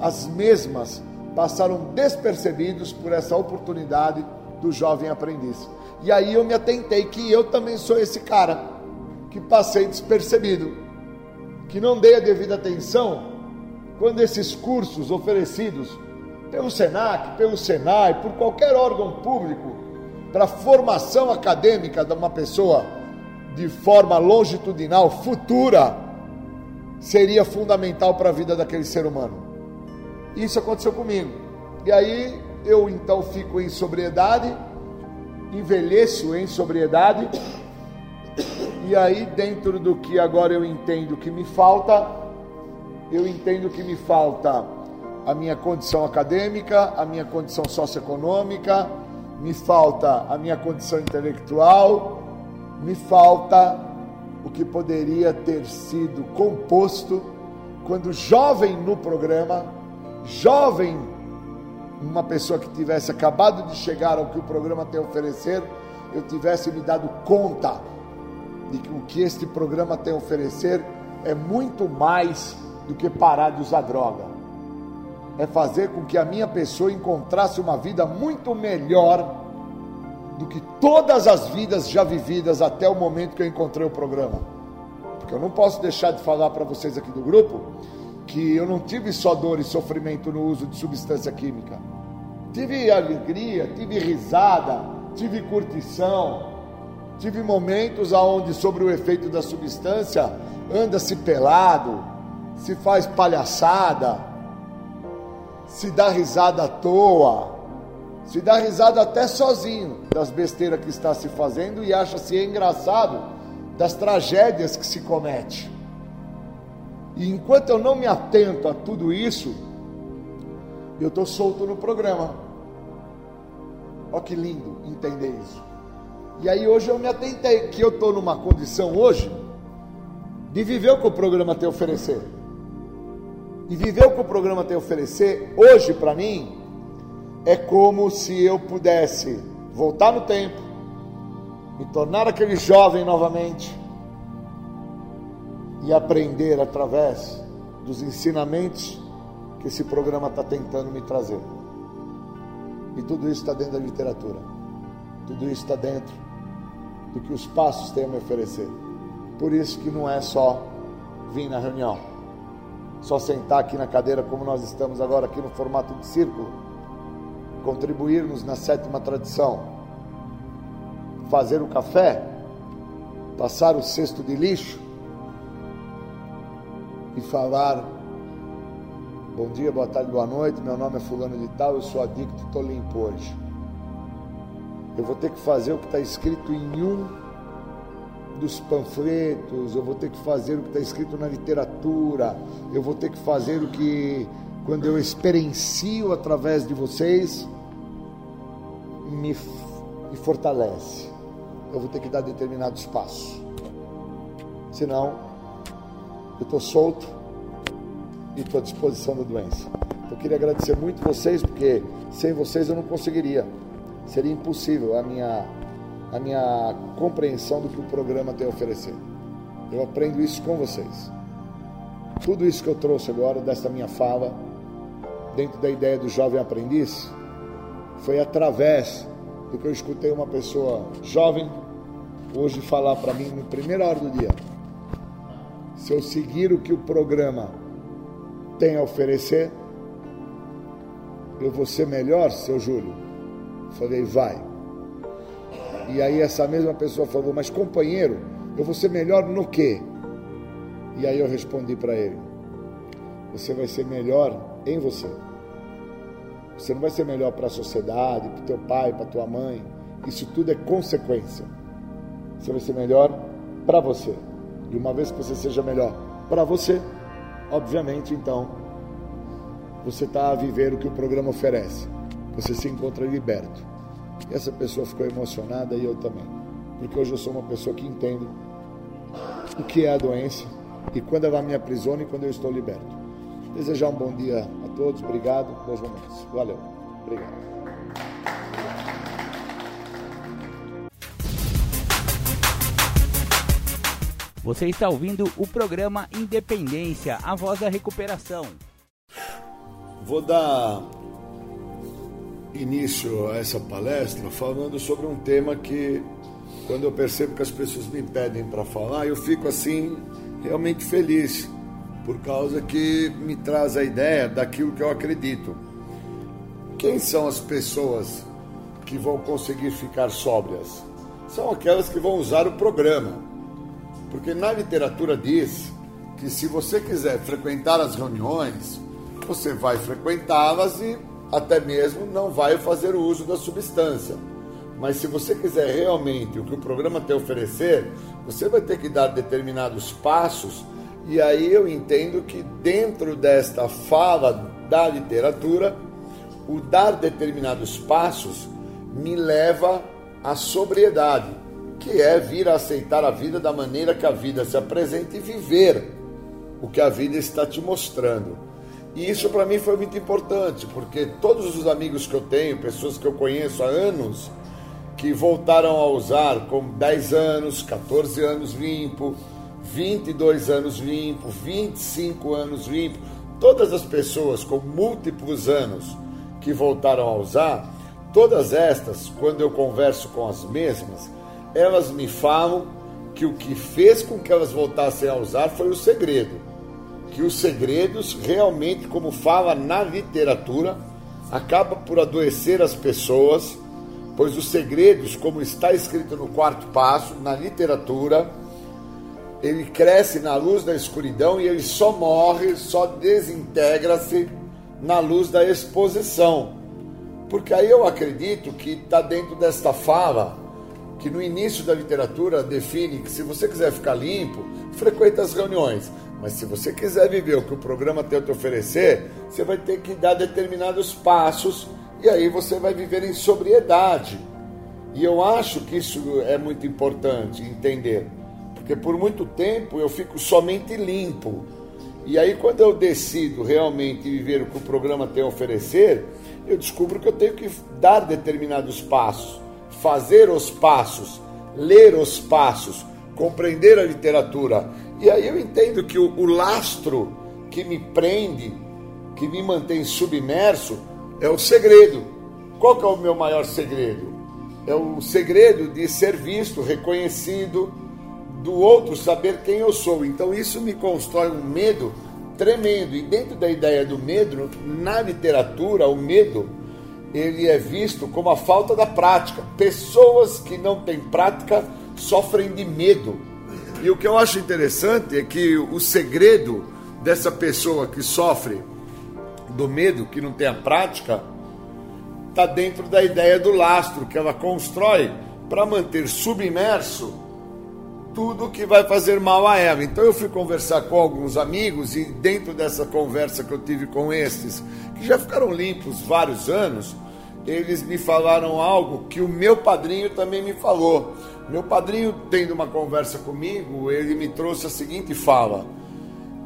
as mesmas passaram despercebidos por essa oportunidade do jovem aprendiz. E aí eu me atentei que eu também sou esse cara que passei despercebido, que não dei a devida atenção quando esses cursos oferecidos pelo SENAC, pelo SENAI, por qualquer órgão público para formação acadêmica de uma pessoa de forma longitudinal, futura, seria fundamental para a vida daquele ser humano. Isso aconteceu comigo. E aí eu então fico em sobriedade, envelheço em sobriedade, e aí dentro do que agora eu entendo que me falta, eu entendo que me falta a minha condição acadêmica, a minha condição socioeconômica, me falta a minha condição intelectual, me falta o que poderia ter sido composto. Quando jovem no programa, jovem, uma pessoa que tivesse acabado de chegar ao que o programa tem a oferecer, eu tivesse me dado conta de que o que este programa tem a oferecer é muito mais do que parar de usar droga é fazer com que a minha pessoa encontrasse uma vida muito melhor do que todas as vidas já vividas até o momento que eu encontrei o programa. Porque eu não posso deixar de falar para vocês aqui do grupo que eu não tive só dor e sofrimento no uso de substância química. Tive alegria, tive risada, tive curtição, tive momentos aonde sobre o efeito da substância anda-se pelado, se faz palhaçada, se dá risada à toa, se dá risada até sozinho das besteiras que está se fazendo e acha-se engraçado das tragédias que se comete. E enquanto eu não me atento a tudo isso, eu estou solto no programa. Olha que lindo entender isso. E aí hoje eu me atentei que eu estou numa condição hoje de viver o que o programa tem a oferecer e viver o que o programa tem a oferecer, hoje para mim, é como se eu pudesse voltar no tempo, me tornar aquele jovem novamente e aprender através dos ensinamentos que esse programa está tentando me trazer. E tudo isso está dentro da literatura, tudo isso está dentro do que os passos têm a me oferecer. Por isso que não é só vir na reunião só sentar aqui na cadeira como nós estamos agora, aqui no formato de círculo, contribuirmos na sétima tradição, fazer o café, passar o cesto de lixo e falar: Bom dia, boa tarde, boa noite. Meu nome é Fulano de Tal, eu sou adicto, estou limpo hoje. Eu vou ter que fazer o que está escrito em um dos panfletos, eu vou ter que fazer o que está escrito na literatura, eu vou ter que fazer o que, quando eu experiencio através de vocês, me, me fortalece. Eu vou ter que dar determinados passos. Senão, eu estou solto e estou à disposição da doença. Eu queria agradecer muito vocês, porque sem vocês eu não conseguiria. Seria impossível a minha a minha compreensão do que o programa tem a oferecer. Eu aprendo isso com vocês. Tudo isso que eu trouxe agora, desta minha fala, dentro da ideia do jovem aprendiz, foi através do que eu escutei uma pessoa jovem hoje falar para mim na primeira hora do dia. Se eu seguir o que o programa tem a oferecer, eu vou ser melhor, seu Júlio? Falei, vai. E aí essa mesma pessoa falou: Mas companheiro, eu vou ser melhor no quê? E aí eu respondi para ele: Você vai ser melhor em você. Você não vai ser melhor para a sociedade, para teu pai, para tua mãe. Isso tudo é consequência. Você vai ser melhor para você. E uma vez que você seja melhor para você, obviamente, então, você está a viver o que o programa oferece. Você se encontra liberto. Essa pessoa ficou emocionada e eu também. Porque hoje eu sou uma pessoa que entende o que é a doença e quando ela me aprisiona e quando eu estou liberto. Desejar um bom dia a todos, obrigado, bons momentos. Valeu, obrigado. Você está ouvindo o programa Independência, a voz da recuperação. Vou dar início a essa palestra falando sobre um tema que, quando eu percebo que as pessoas me pedem para falar, eu fico assim realmente feliz, por causa que me traz a ideia daquilo que eu acredito. Quem são as pessoas que vão conseguir ficar sóbrias? São aquelas que vão usar o programa. Porque na literatura diz que se você quiser frequentar as reuniões, você vai frequentá-las e até mesmo não vai fazer o uso da substância. Mas se você quiser realmente o que o programa tem a oferecer, você vai ter que dar determinados passos, e aí eu entendo que dentro desta fala da literatura, o dar determinados passos me leva à sobriedade, que é vir a aceitar a vida da maneira que a vida se apresenta e viver o que a vida está te mostrando. E isso para mim foi muito importante, porque todos os amigos que eu tenho, pessoas que eu conheço há anos, que voltaram a usar com 10 anos, 14 anos limpo, 22 anos limpo, 25 anos limpo, todas as pessoas com múltiplos anos que voltaram a usar, todas estas, quando eu converso com as mesmas, elas me falam que o que fez com que elas voltassem a usar foi o segredo que os segredos, realmente, como fala na literatura, acaba por adoecer as pessoas, pois os segredos, como está escrito no quarto passo, na literatura, ele cresce na luz da escuridão e ele só morre, só desintegra-se na luz da exposição. Porque aí eu acredito que está dentro desta fala, que no início da literatura define que se você quiser ficar limpo, frequente as reuniões. Mas se você quiser viver o que o programa tem a te oferecer, você vai ter que dar determinados passos e aí você vai viver em sobriedade. E eu acho que isso é muito importante entender, porque por muito tempo eu fico somente limpo. E aí quando eu decido realmente viver o que o programa tem a oferecer, eu descubro que eu tenho que dar determinados passos, fazer os passos, ler os passos, compreender a literatura e aí eu entendo que o, o lastro que me prende, que me mantém submerso, é o segredo. Qual que é o meu maior segredo? É o segredo de ser visto, reconhecido, do outro saber quem eu sou. Então isso me constrói um medo tremendo. E dentro da ideia do medo, na literatura, o medo ele é visto como a falta da prática. Pessoas que não têm prática sofrem de medo. E o que eu acho interessante é que o segredo dessa pessoa que sofre do medo, que não tem a prática, está dentro da ideia do lastro que ela constrói para manter submerso tudo que vai fazer mal a ela. Então eu fui conversar com alguns amigos e dentro dessa conversa que eu tive com estes, que já ficaram limpos vários anos, eles me falaram algo que o meu padrinho também me falou. Meu padrinho, tendo uma conversa comigo, ele me trouxe a seguinte fala: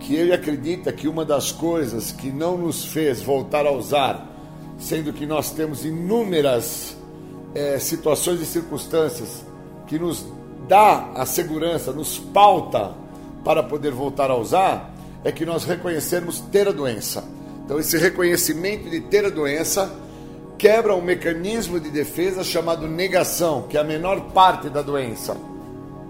que ele acredita que uma das coisas que não nos fez voltar a usar, sendo que nós temos inúmeras é, situações e circunstâncias que nos dá a segurança, nos pauta para poder voltar a usar, é que nós reconhecermos ter a doença. Então, esse reconhecimento de ter a doença quebra um mecanismo de defesa chamado negação, que é a menor parte da doença.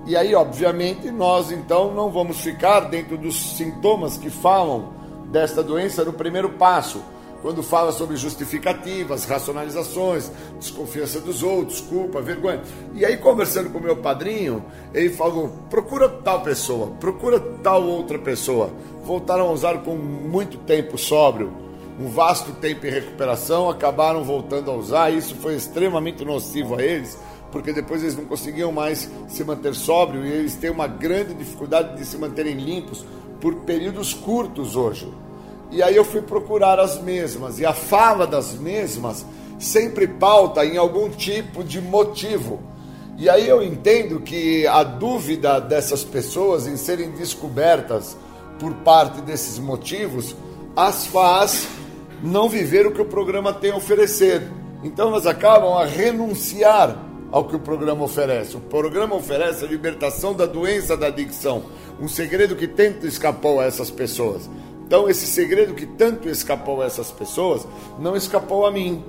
E aí, obviamente, nós então não vamos ficar dentro dos sintomas que falam desta doença no primeiro passo, quando fala sobre justificativas, racionalizações, desconfiança dos outros, culpa, vergonha. E aí, conversando com meu padrinho, ele falou: procura tal pessoa, procura tal outra pessoa. Voltaram a usar com muito tempo sóbrio um vasto tempo em recuperação, acabaram voltando a usar. Isso foi extremamente nocivo a eles, porque depois eles não conseguiam mais se manter sóbrio e eles têm uma grande dificuldade de se manterem limpos por períodos curtos hoje. E aí eu fui procurar as mesmas, e a fala das mesmas sempre pauta em algum tipo de motivo. E aí eu entendo que a dúvida dessas pessoas em serem descobertas por parte desses motivos as faz não viver o que o programa tem a oferecer. Então elas acabam a renunciar ao que o programa oferece. O programa oferece a libertação da doença da adicção, um segredo que tanto escapou a essas pessoas. Então esse segredo que tanto escapou a essas pessoas não escapou a mim.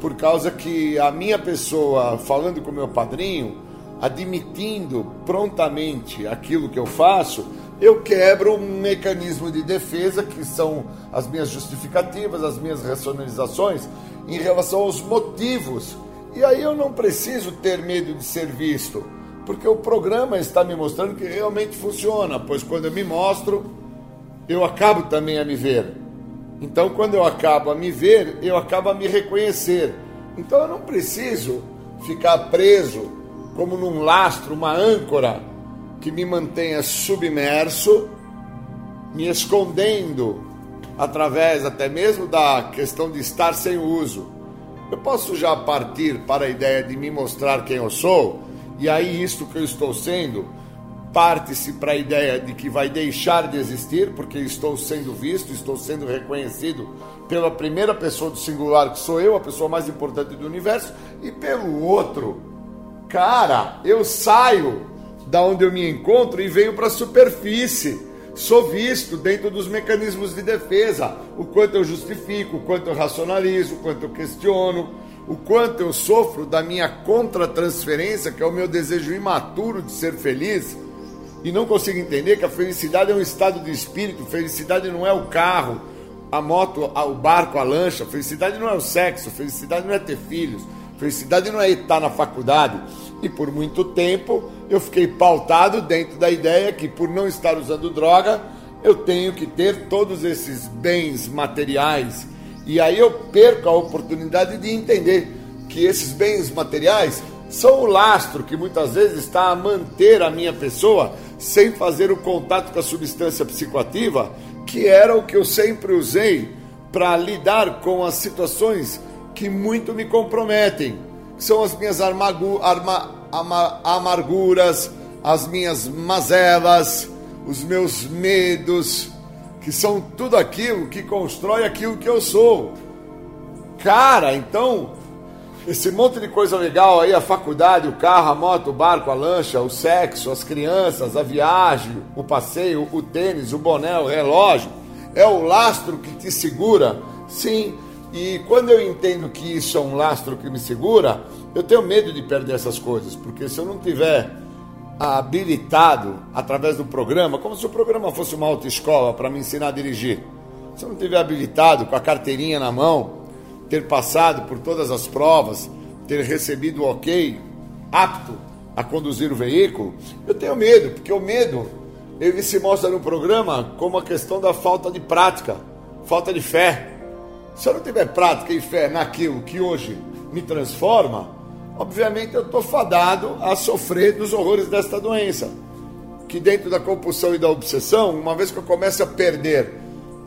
por causa que a minha pessoa, falando com meu padrinho, admitindo prontamente aquilo que eu faço, eu quebro um mecanismo de defesa que são as minhas justificativas, as minhas racionalizações em relação aos motivos. E aí eu não preciso ter medo de ser visto, porque o programa está me mostrando que realmente funciona, pois quando eu me mostro, eu acabo também a me ver. Então, quando eu acabo a me ver, eu acabo a me reconhecer. Então, eu não preciso ficar preso como num lastro, uma âncora que me mantenha submerso, me escondendo através até mesmo da questão de estar sem uso. Eu posso já partir para a ideia de me mostrar quem eu sou, e aí isto que eu estou sendo parte-se para a ideia de que vai deixar de existir, porque estou sendo visto, estou sendo reconhecido pela primeira pessoa do singular, que sou eu, a pessoa mais importante do universo, e pelo outro. Cara, eu saio da onde eu me encontro e venho para a superfície. Sou visto dentro dos mecanismos de defesa, o quanto eu justifico, o quanto eu racionalizo, o quanto eu questiono, o quanto eu sofro da minha contra-transferência, que é o meu desejo imaturo de ser feliz, e não consigo entender que a felicidade é um estado de espírito, felicidade não é o carro, a moto, o barco, a lancha, felicidade não é o sexo, felicidade não é ter filhos, felicidade não é estar na faculdade. E por muito tempo eu fiquei pautado dentro da ideia que por não estar usando droga, eu tenho que ter todos esses bens materiais. E aí eu perco a oportunidade de entender que esses bens materiais são o lastro que muitas vezes está a manter a minha pessoa sem fazer o contato com a substância psicoativa, que era o que eu sempre usei para lidar com as situações que muito me comprometem. São as minhas armagu, arma, ama, amarguras, as minhas mazelas, os meus medos, que são tudo aquilo que constrói aquilo que eu sou. Cara, então esse monte de coisa legal aí, a faculdade, o carro, a moto, o barco, a lancha, o sexo, as crianças, a viagem, o passeio, o tênis, o boné, o relógio, é o lastro que te segura. Sim, e quando eu entendo que isso é um lastro que me segura, eu tenho medo de perder essas coisas, porque se eu não tiver habilitado através do programa, como se o programa fosse uma autoescola para me ensinar a dirigir, se eu não tiver habilitado com a carteirinha na mão, ter passado por todas as provas, ter recebido o ok, apto a conduzir o veículo, eu tenho medo, porque o medo ele se mostra no programa como a questão da falta de prática, falta de fé. Se eu não tiver prática e fé naquilo que hoje me transforma, obviamente eu estou fadado a sofrer dos horrores desta doença. Que dentro da compulsão e da obsessão, uma vez que eu começo a perder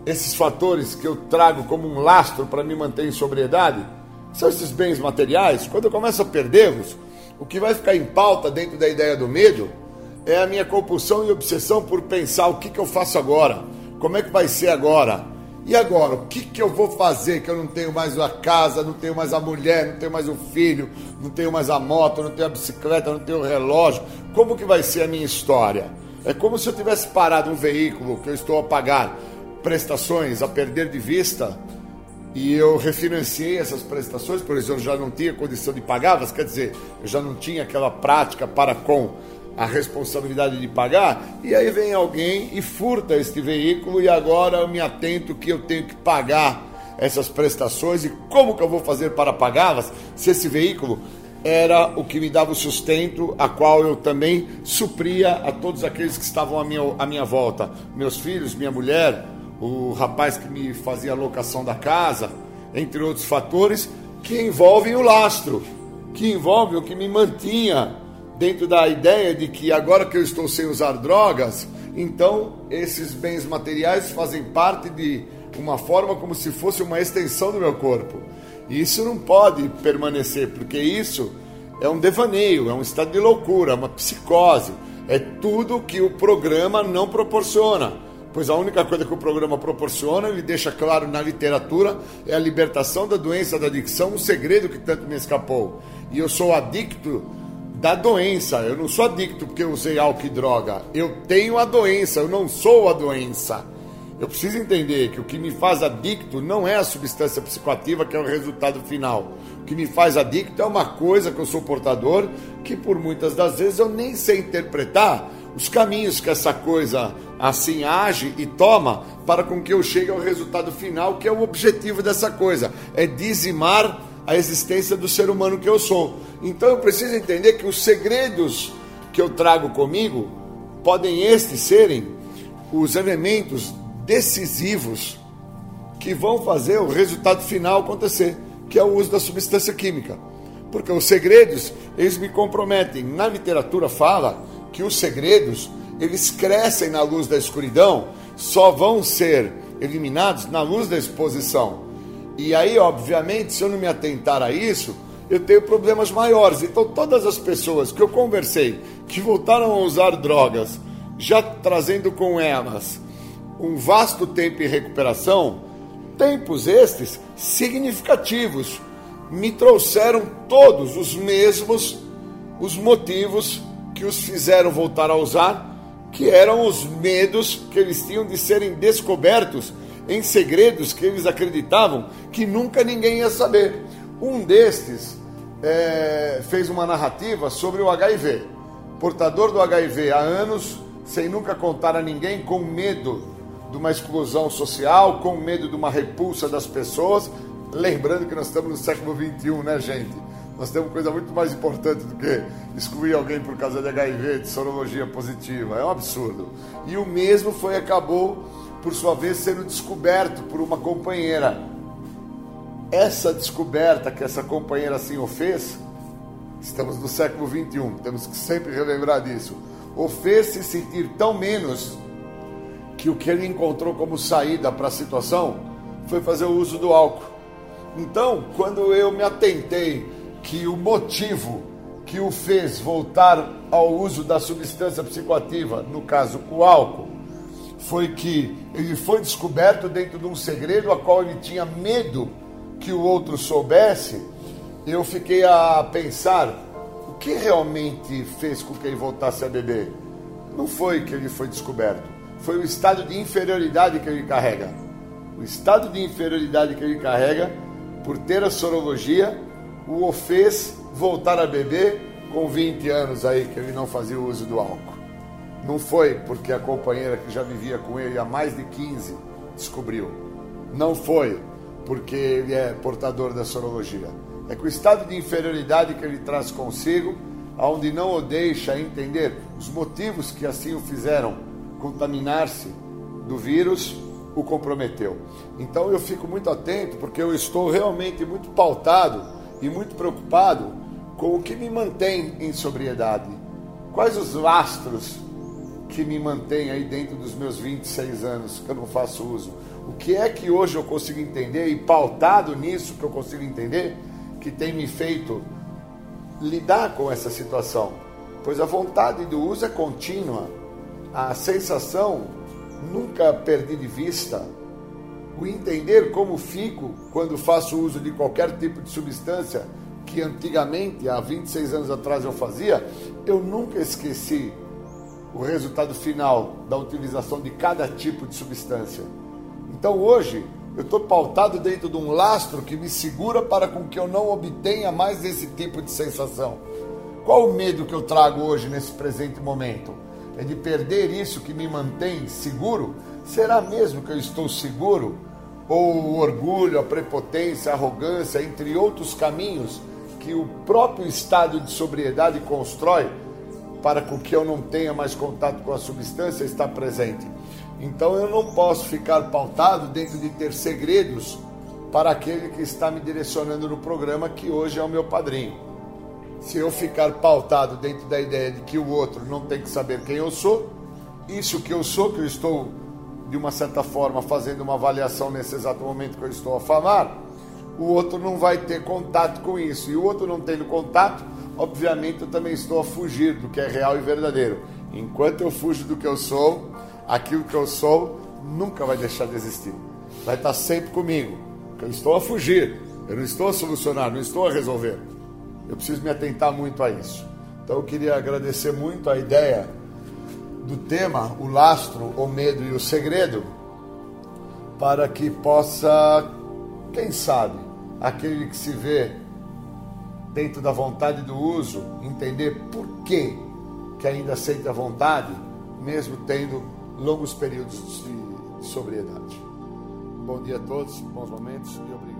esses fatores que eu trago como um lastro para me manter em sobriedade, são esses bens materiais. Quando eu começo a perdê-los, o que vai ficar em pauta dentro da ideia do medo é a minha compulsão e obsessão por pensar o que, que eu faço agora, como é que vai ser agora. E agora, o que, que eu vou fazer que eu não tenho mais a casa, não tenho mais a mulher, não tenho mais o filho, não tenho mais a moto, não tenho a bicicleta, não tenho o relógio? Como que vai ser a minha história? É como se eu tivesse parado um veículo que eu estou a pagar prestações a perder de vista e eu refinanciei essas prestações, por exemplo, eu já não tinha condição de pagá-las, quer dizer, eu já não tinha aquela prática para com a responsabilidade de pagar, e aí vem alguém e furta este veículo e agora eu me atento que eu tenho que pagar essas prestações e como que eu vou fazer para pagá-las se esse veículo era o que me dava o sustento, a qual eu também supria a todos aqueles que estavam à minha, à minha volta, meus filhos, minha mulher, o rapaz que me fazia a locação da casa, entre outros fatores, que envolvem o lastro, que envolve o que me mantinha dentro da ideia de que agora que eu estou sem usar drogas, então esses bens materiais fazem parte de uma forma como se fosse uma extensão do meu corpo. E isso não pode permanecer, porque isso é um devaneio, é um estado de loucura, é uma psicose, é tudo que o programa não proporciona pois a única coisa que o programa proporciona, ele deixa claro na literatura, é a libertação da doença da adicção, um segredo que tanto me escapou. E eu sou adicto da doença, eu não sou adicto porque eu usei álcool e droga, eu tenho a doença, eu não sou a doença. Eu preciso entender que o que me faz adicto não é a substância psicoativa, que é o resultado final. O que me faz adicto é uma coisa que eu sou portador, que por muitas das vezes eu nem sei interpretar os caminhos que essa coisa assim age e toma para com que eu chegue ao resultado final, que é o objetivo dessa coisa, é dizimar a existência do ser humano que eu sou. Então eu preciso entender que os segredos que eu trago comigo podem estes serem os elementos decisivos que vão fazer o resultado final acontecer, que é o uso da substância química. Porque os segredos, eles me comprometem. Na literatura fala que os segredos, eles crescem na luz da escuridão, só vão ser eliminados na luz da exposição. E aí, obviamente, se eu não me atentar a isso, eu tenho problemas maiores. Então, todas as pessoas que eu conversei que voltaram a usar drogas, já trazendo com elas um vasto tempo em recuperação, tempos estes significativos, me trouxeram todos os mesmos os motivos que os fizeram voltar a usar, que eram os medos que eles tinham de serem descobertos em segredos que eles acreditavam que nunca ninguém ia saber. Um destes é, fez uma narrativa sobre o HIV. Portador do HIV há anos, sem nunca contar a ninguém, com medo de uma exclusão social, com medo de uma repulsa das pessoas. Lembrando que nós estamos no século XXI, né, gente? Nós temos coisa muito mais importante do que excluir alguém por causa de HIV, de sorologia positiva. É um absurdo. E o mesmo foi acabou, por sua vez, sendo descoberto por uma companheira. Essa descoberta que essa companheira assim o fez, estamos no século 21, temos que sempre relembrar disso. O fez se sentir tão menos que o que ele encontrou como saída para a situação foi fazer o uso do álcool. Então, quando eu me atentei que o motivo que o fez voltar ao uso da substância psicoativa, no caso o álcool, foi que ele foi descoberto dentro de um segredo a qual ele tinha medo que o outro soubesse. Eu fiquei a pensar o que realmente fez com que ele voltasse a beber. Não foi que ele foi descoberto, foi o estado de inferioridade que ele carrega. O estado de inferioridade que ele carrega por ter a sorologia o fez voltar a beber com 20 anos aí que ele não fazia uso do álcool. Não foi porque a companheira que já vivia com ele há mais de 15 descobriu. Não foi porque ele é portador da sorologia. É que o estado de inferioridade que ele traz consigo, aonde não o deixa entender os motivos que assim o fizeram contaminar-se do vírus, o comprometeu. Então eu fico muito atento porque eu estou realmente muito pautado e muito preocupado com o que me mantém em sobriedade. Quais os lastros que me mantêm aí dentro dos meus 26 anos que eu não faço uso? O que é que hoje eu consigo entender e pautado nisso que eu consigo entender que tem me feito lidar com essa situação? Pois a vontade do uso é contínua, a sensação nunca perdi de vista o entender como fico quando faço uso de qualquer tipo de substância que antigamente, há 26 anos atrás, eu fazia, eu nunca esqueci o resultado final da utilização de cada tipo de substância. Então hoje eu estou pautado dentro de um lastro que me segura para com que eu não obtenha mais esse tipo de sensação. Qual o medo que eu trago hoje nesse presente momento? É de perder isso que me mantém seguro? Será mesmo que eu estou seguro? ou o orgulho, a prepotência, a arrogância, entre outros caminhos que o próprio estado de sobriedade constrói para que eu não tenha mais contato com a substância está presente. Então eu não posso ficar pautado dentro de ter segredos para aquele que está me direcionando no programa, que hoje é o meu padrinho. Se eu ficar pautado dentro da ideia de que o outro não tem que saber quem eu sou, isso que eu sou, que eu estou de uma certa forma, fazendo uma avaliação nesse exato momento que eu estou a falar, o outro não vai ter contato com isso. E o outro não tendo contato, obviamente eu também estou a fugir do que é real e verdadeiro. Enquanto eu fujo do que eu sou, aquilo que eu sou nunca vai deixar de existir. Vai estar sempre comigo. Eu estou a fugir, eu não estou a solucionar, não estou a resolver. Eu preciso me atentar muito a isso. Então eu queria agradecer muito a ideia do tema O Lastro, o Medo e o Segredo, para que possa, quem sabe, aquele que se vê dentro da vontade do uso, entender por que, que ainda aceita a vontade, mesmo tendo longos períodos de sobriedade. Bom dia a todos, bons momentos e obrigado.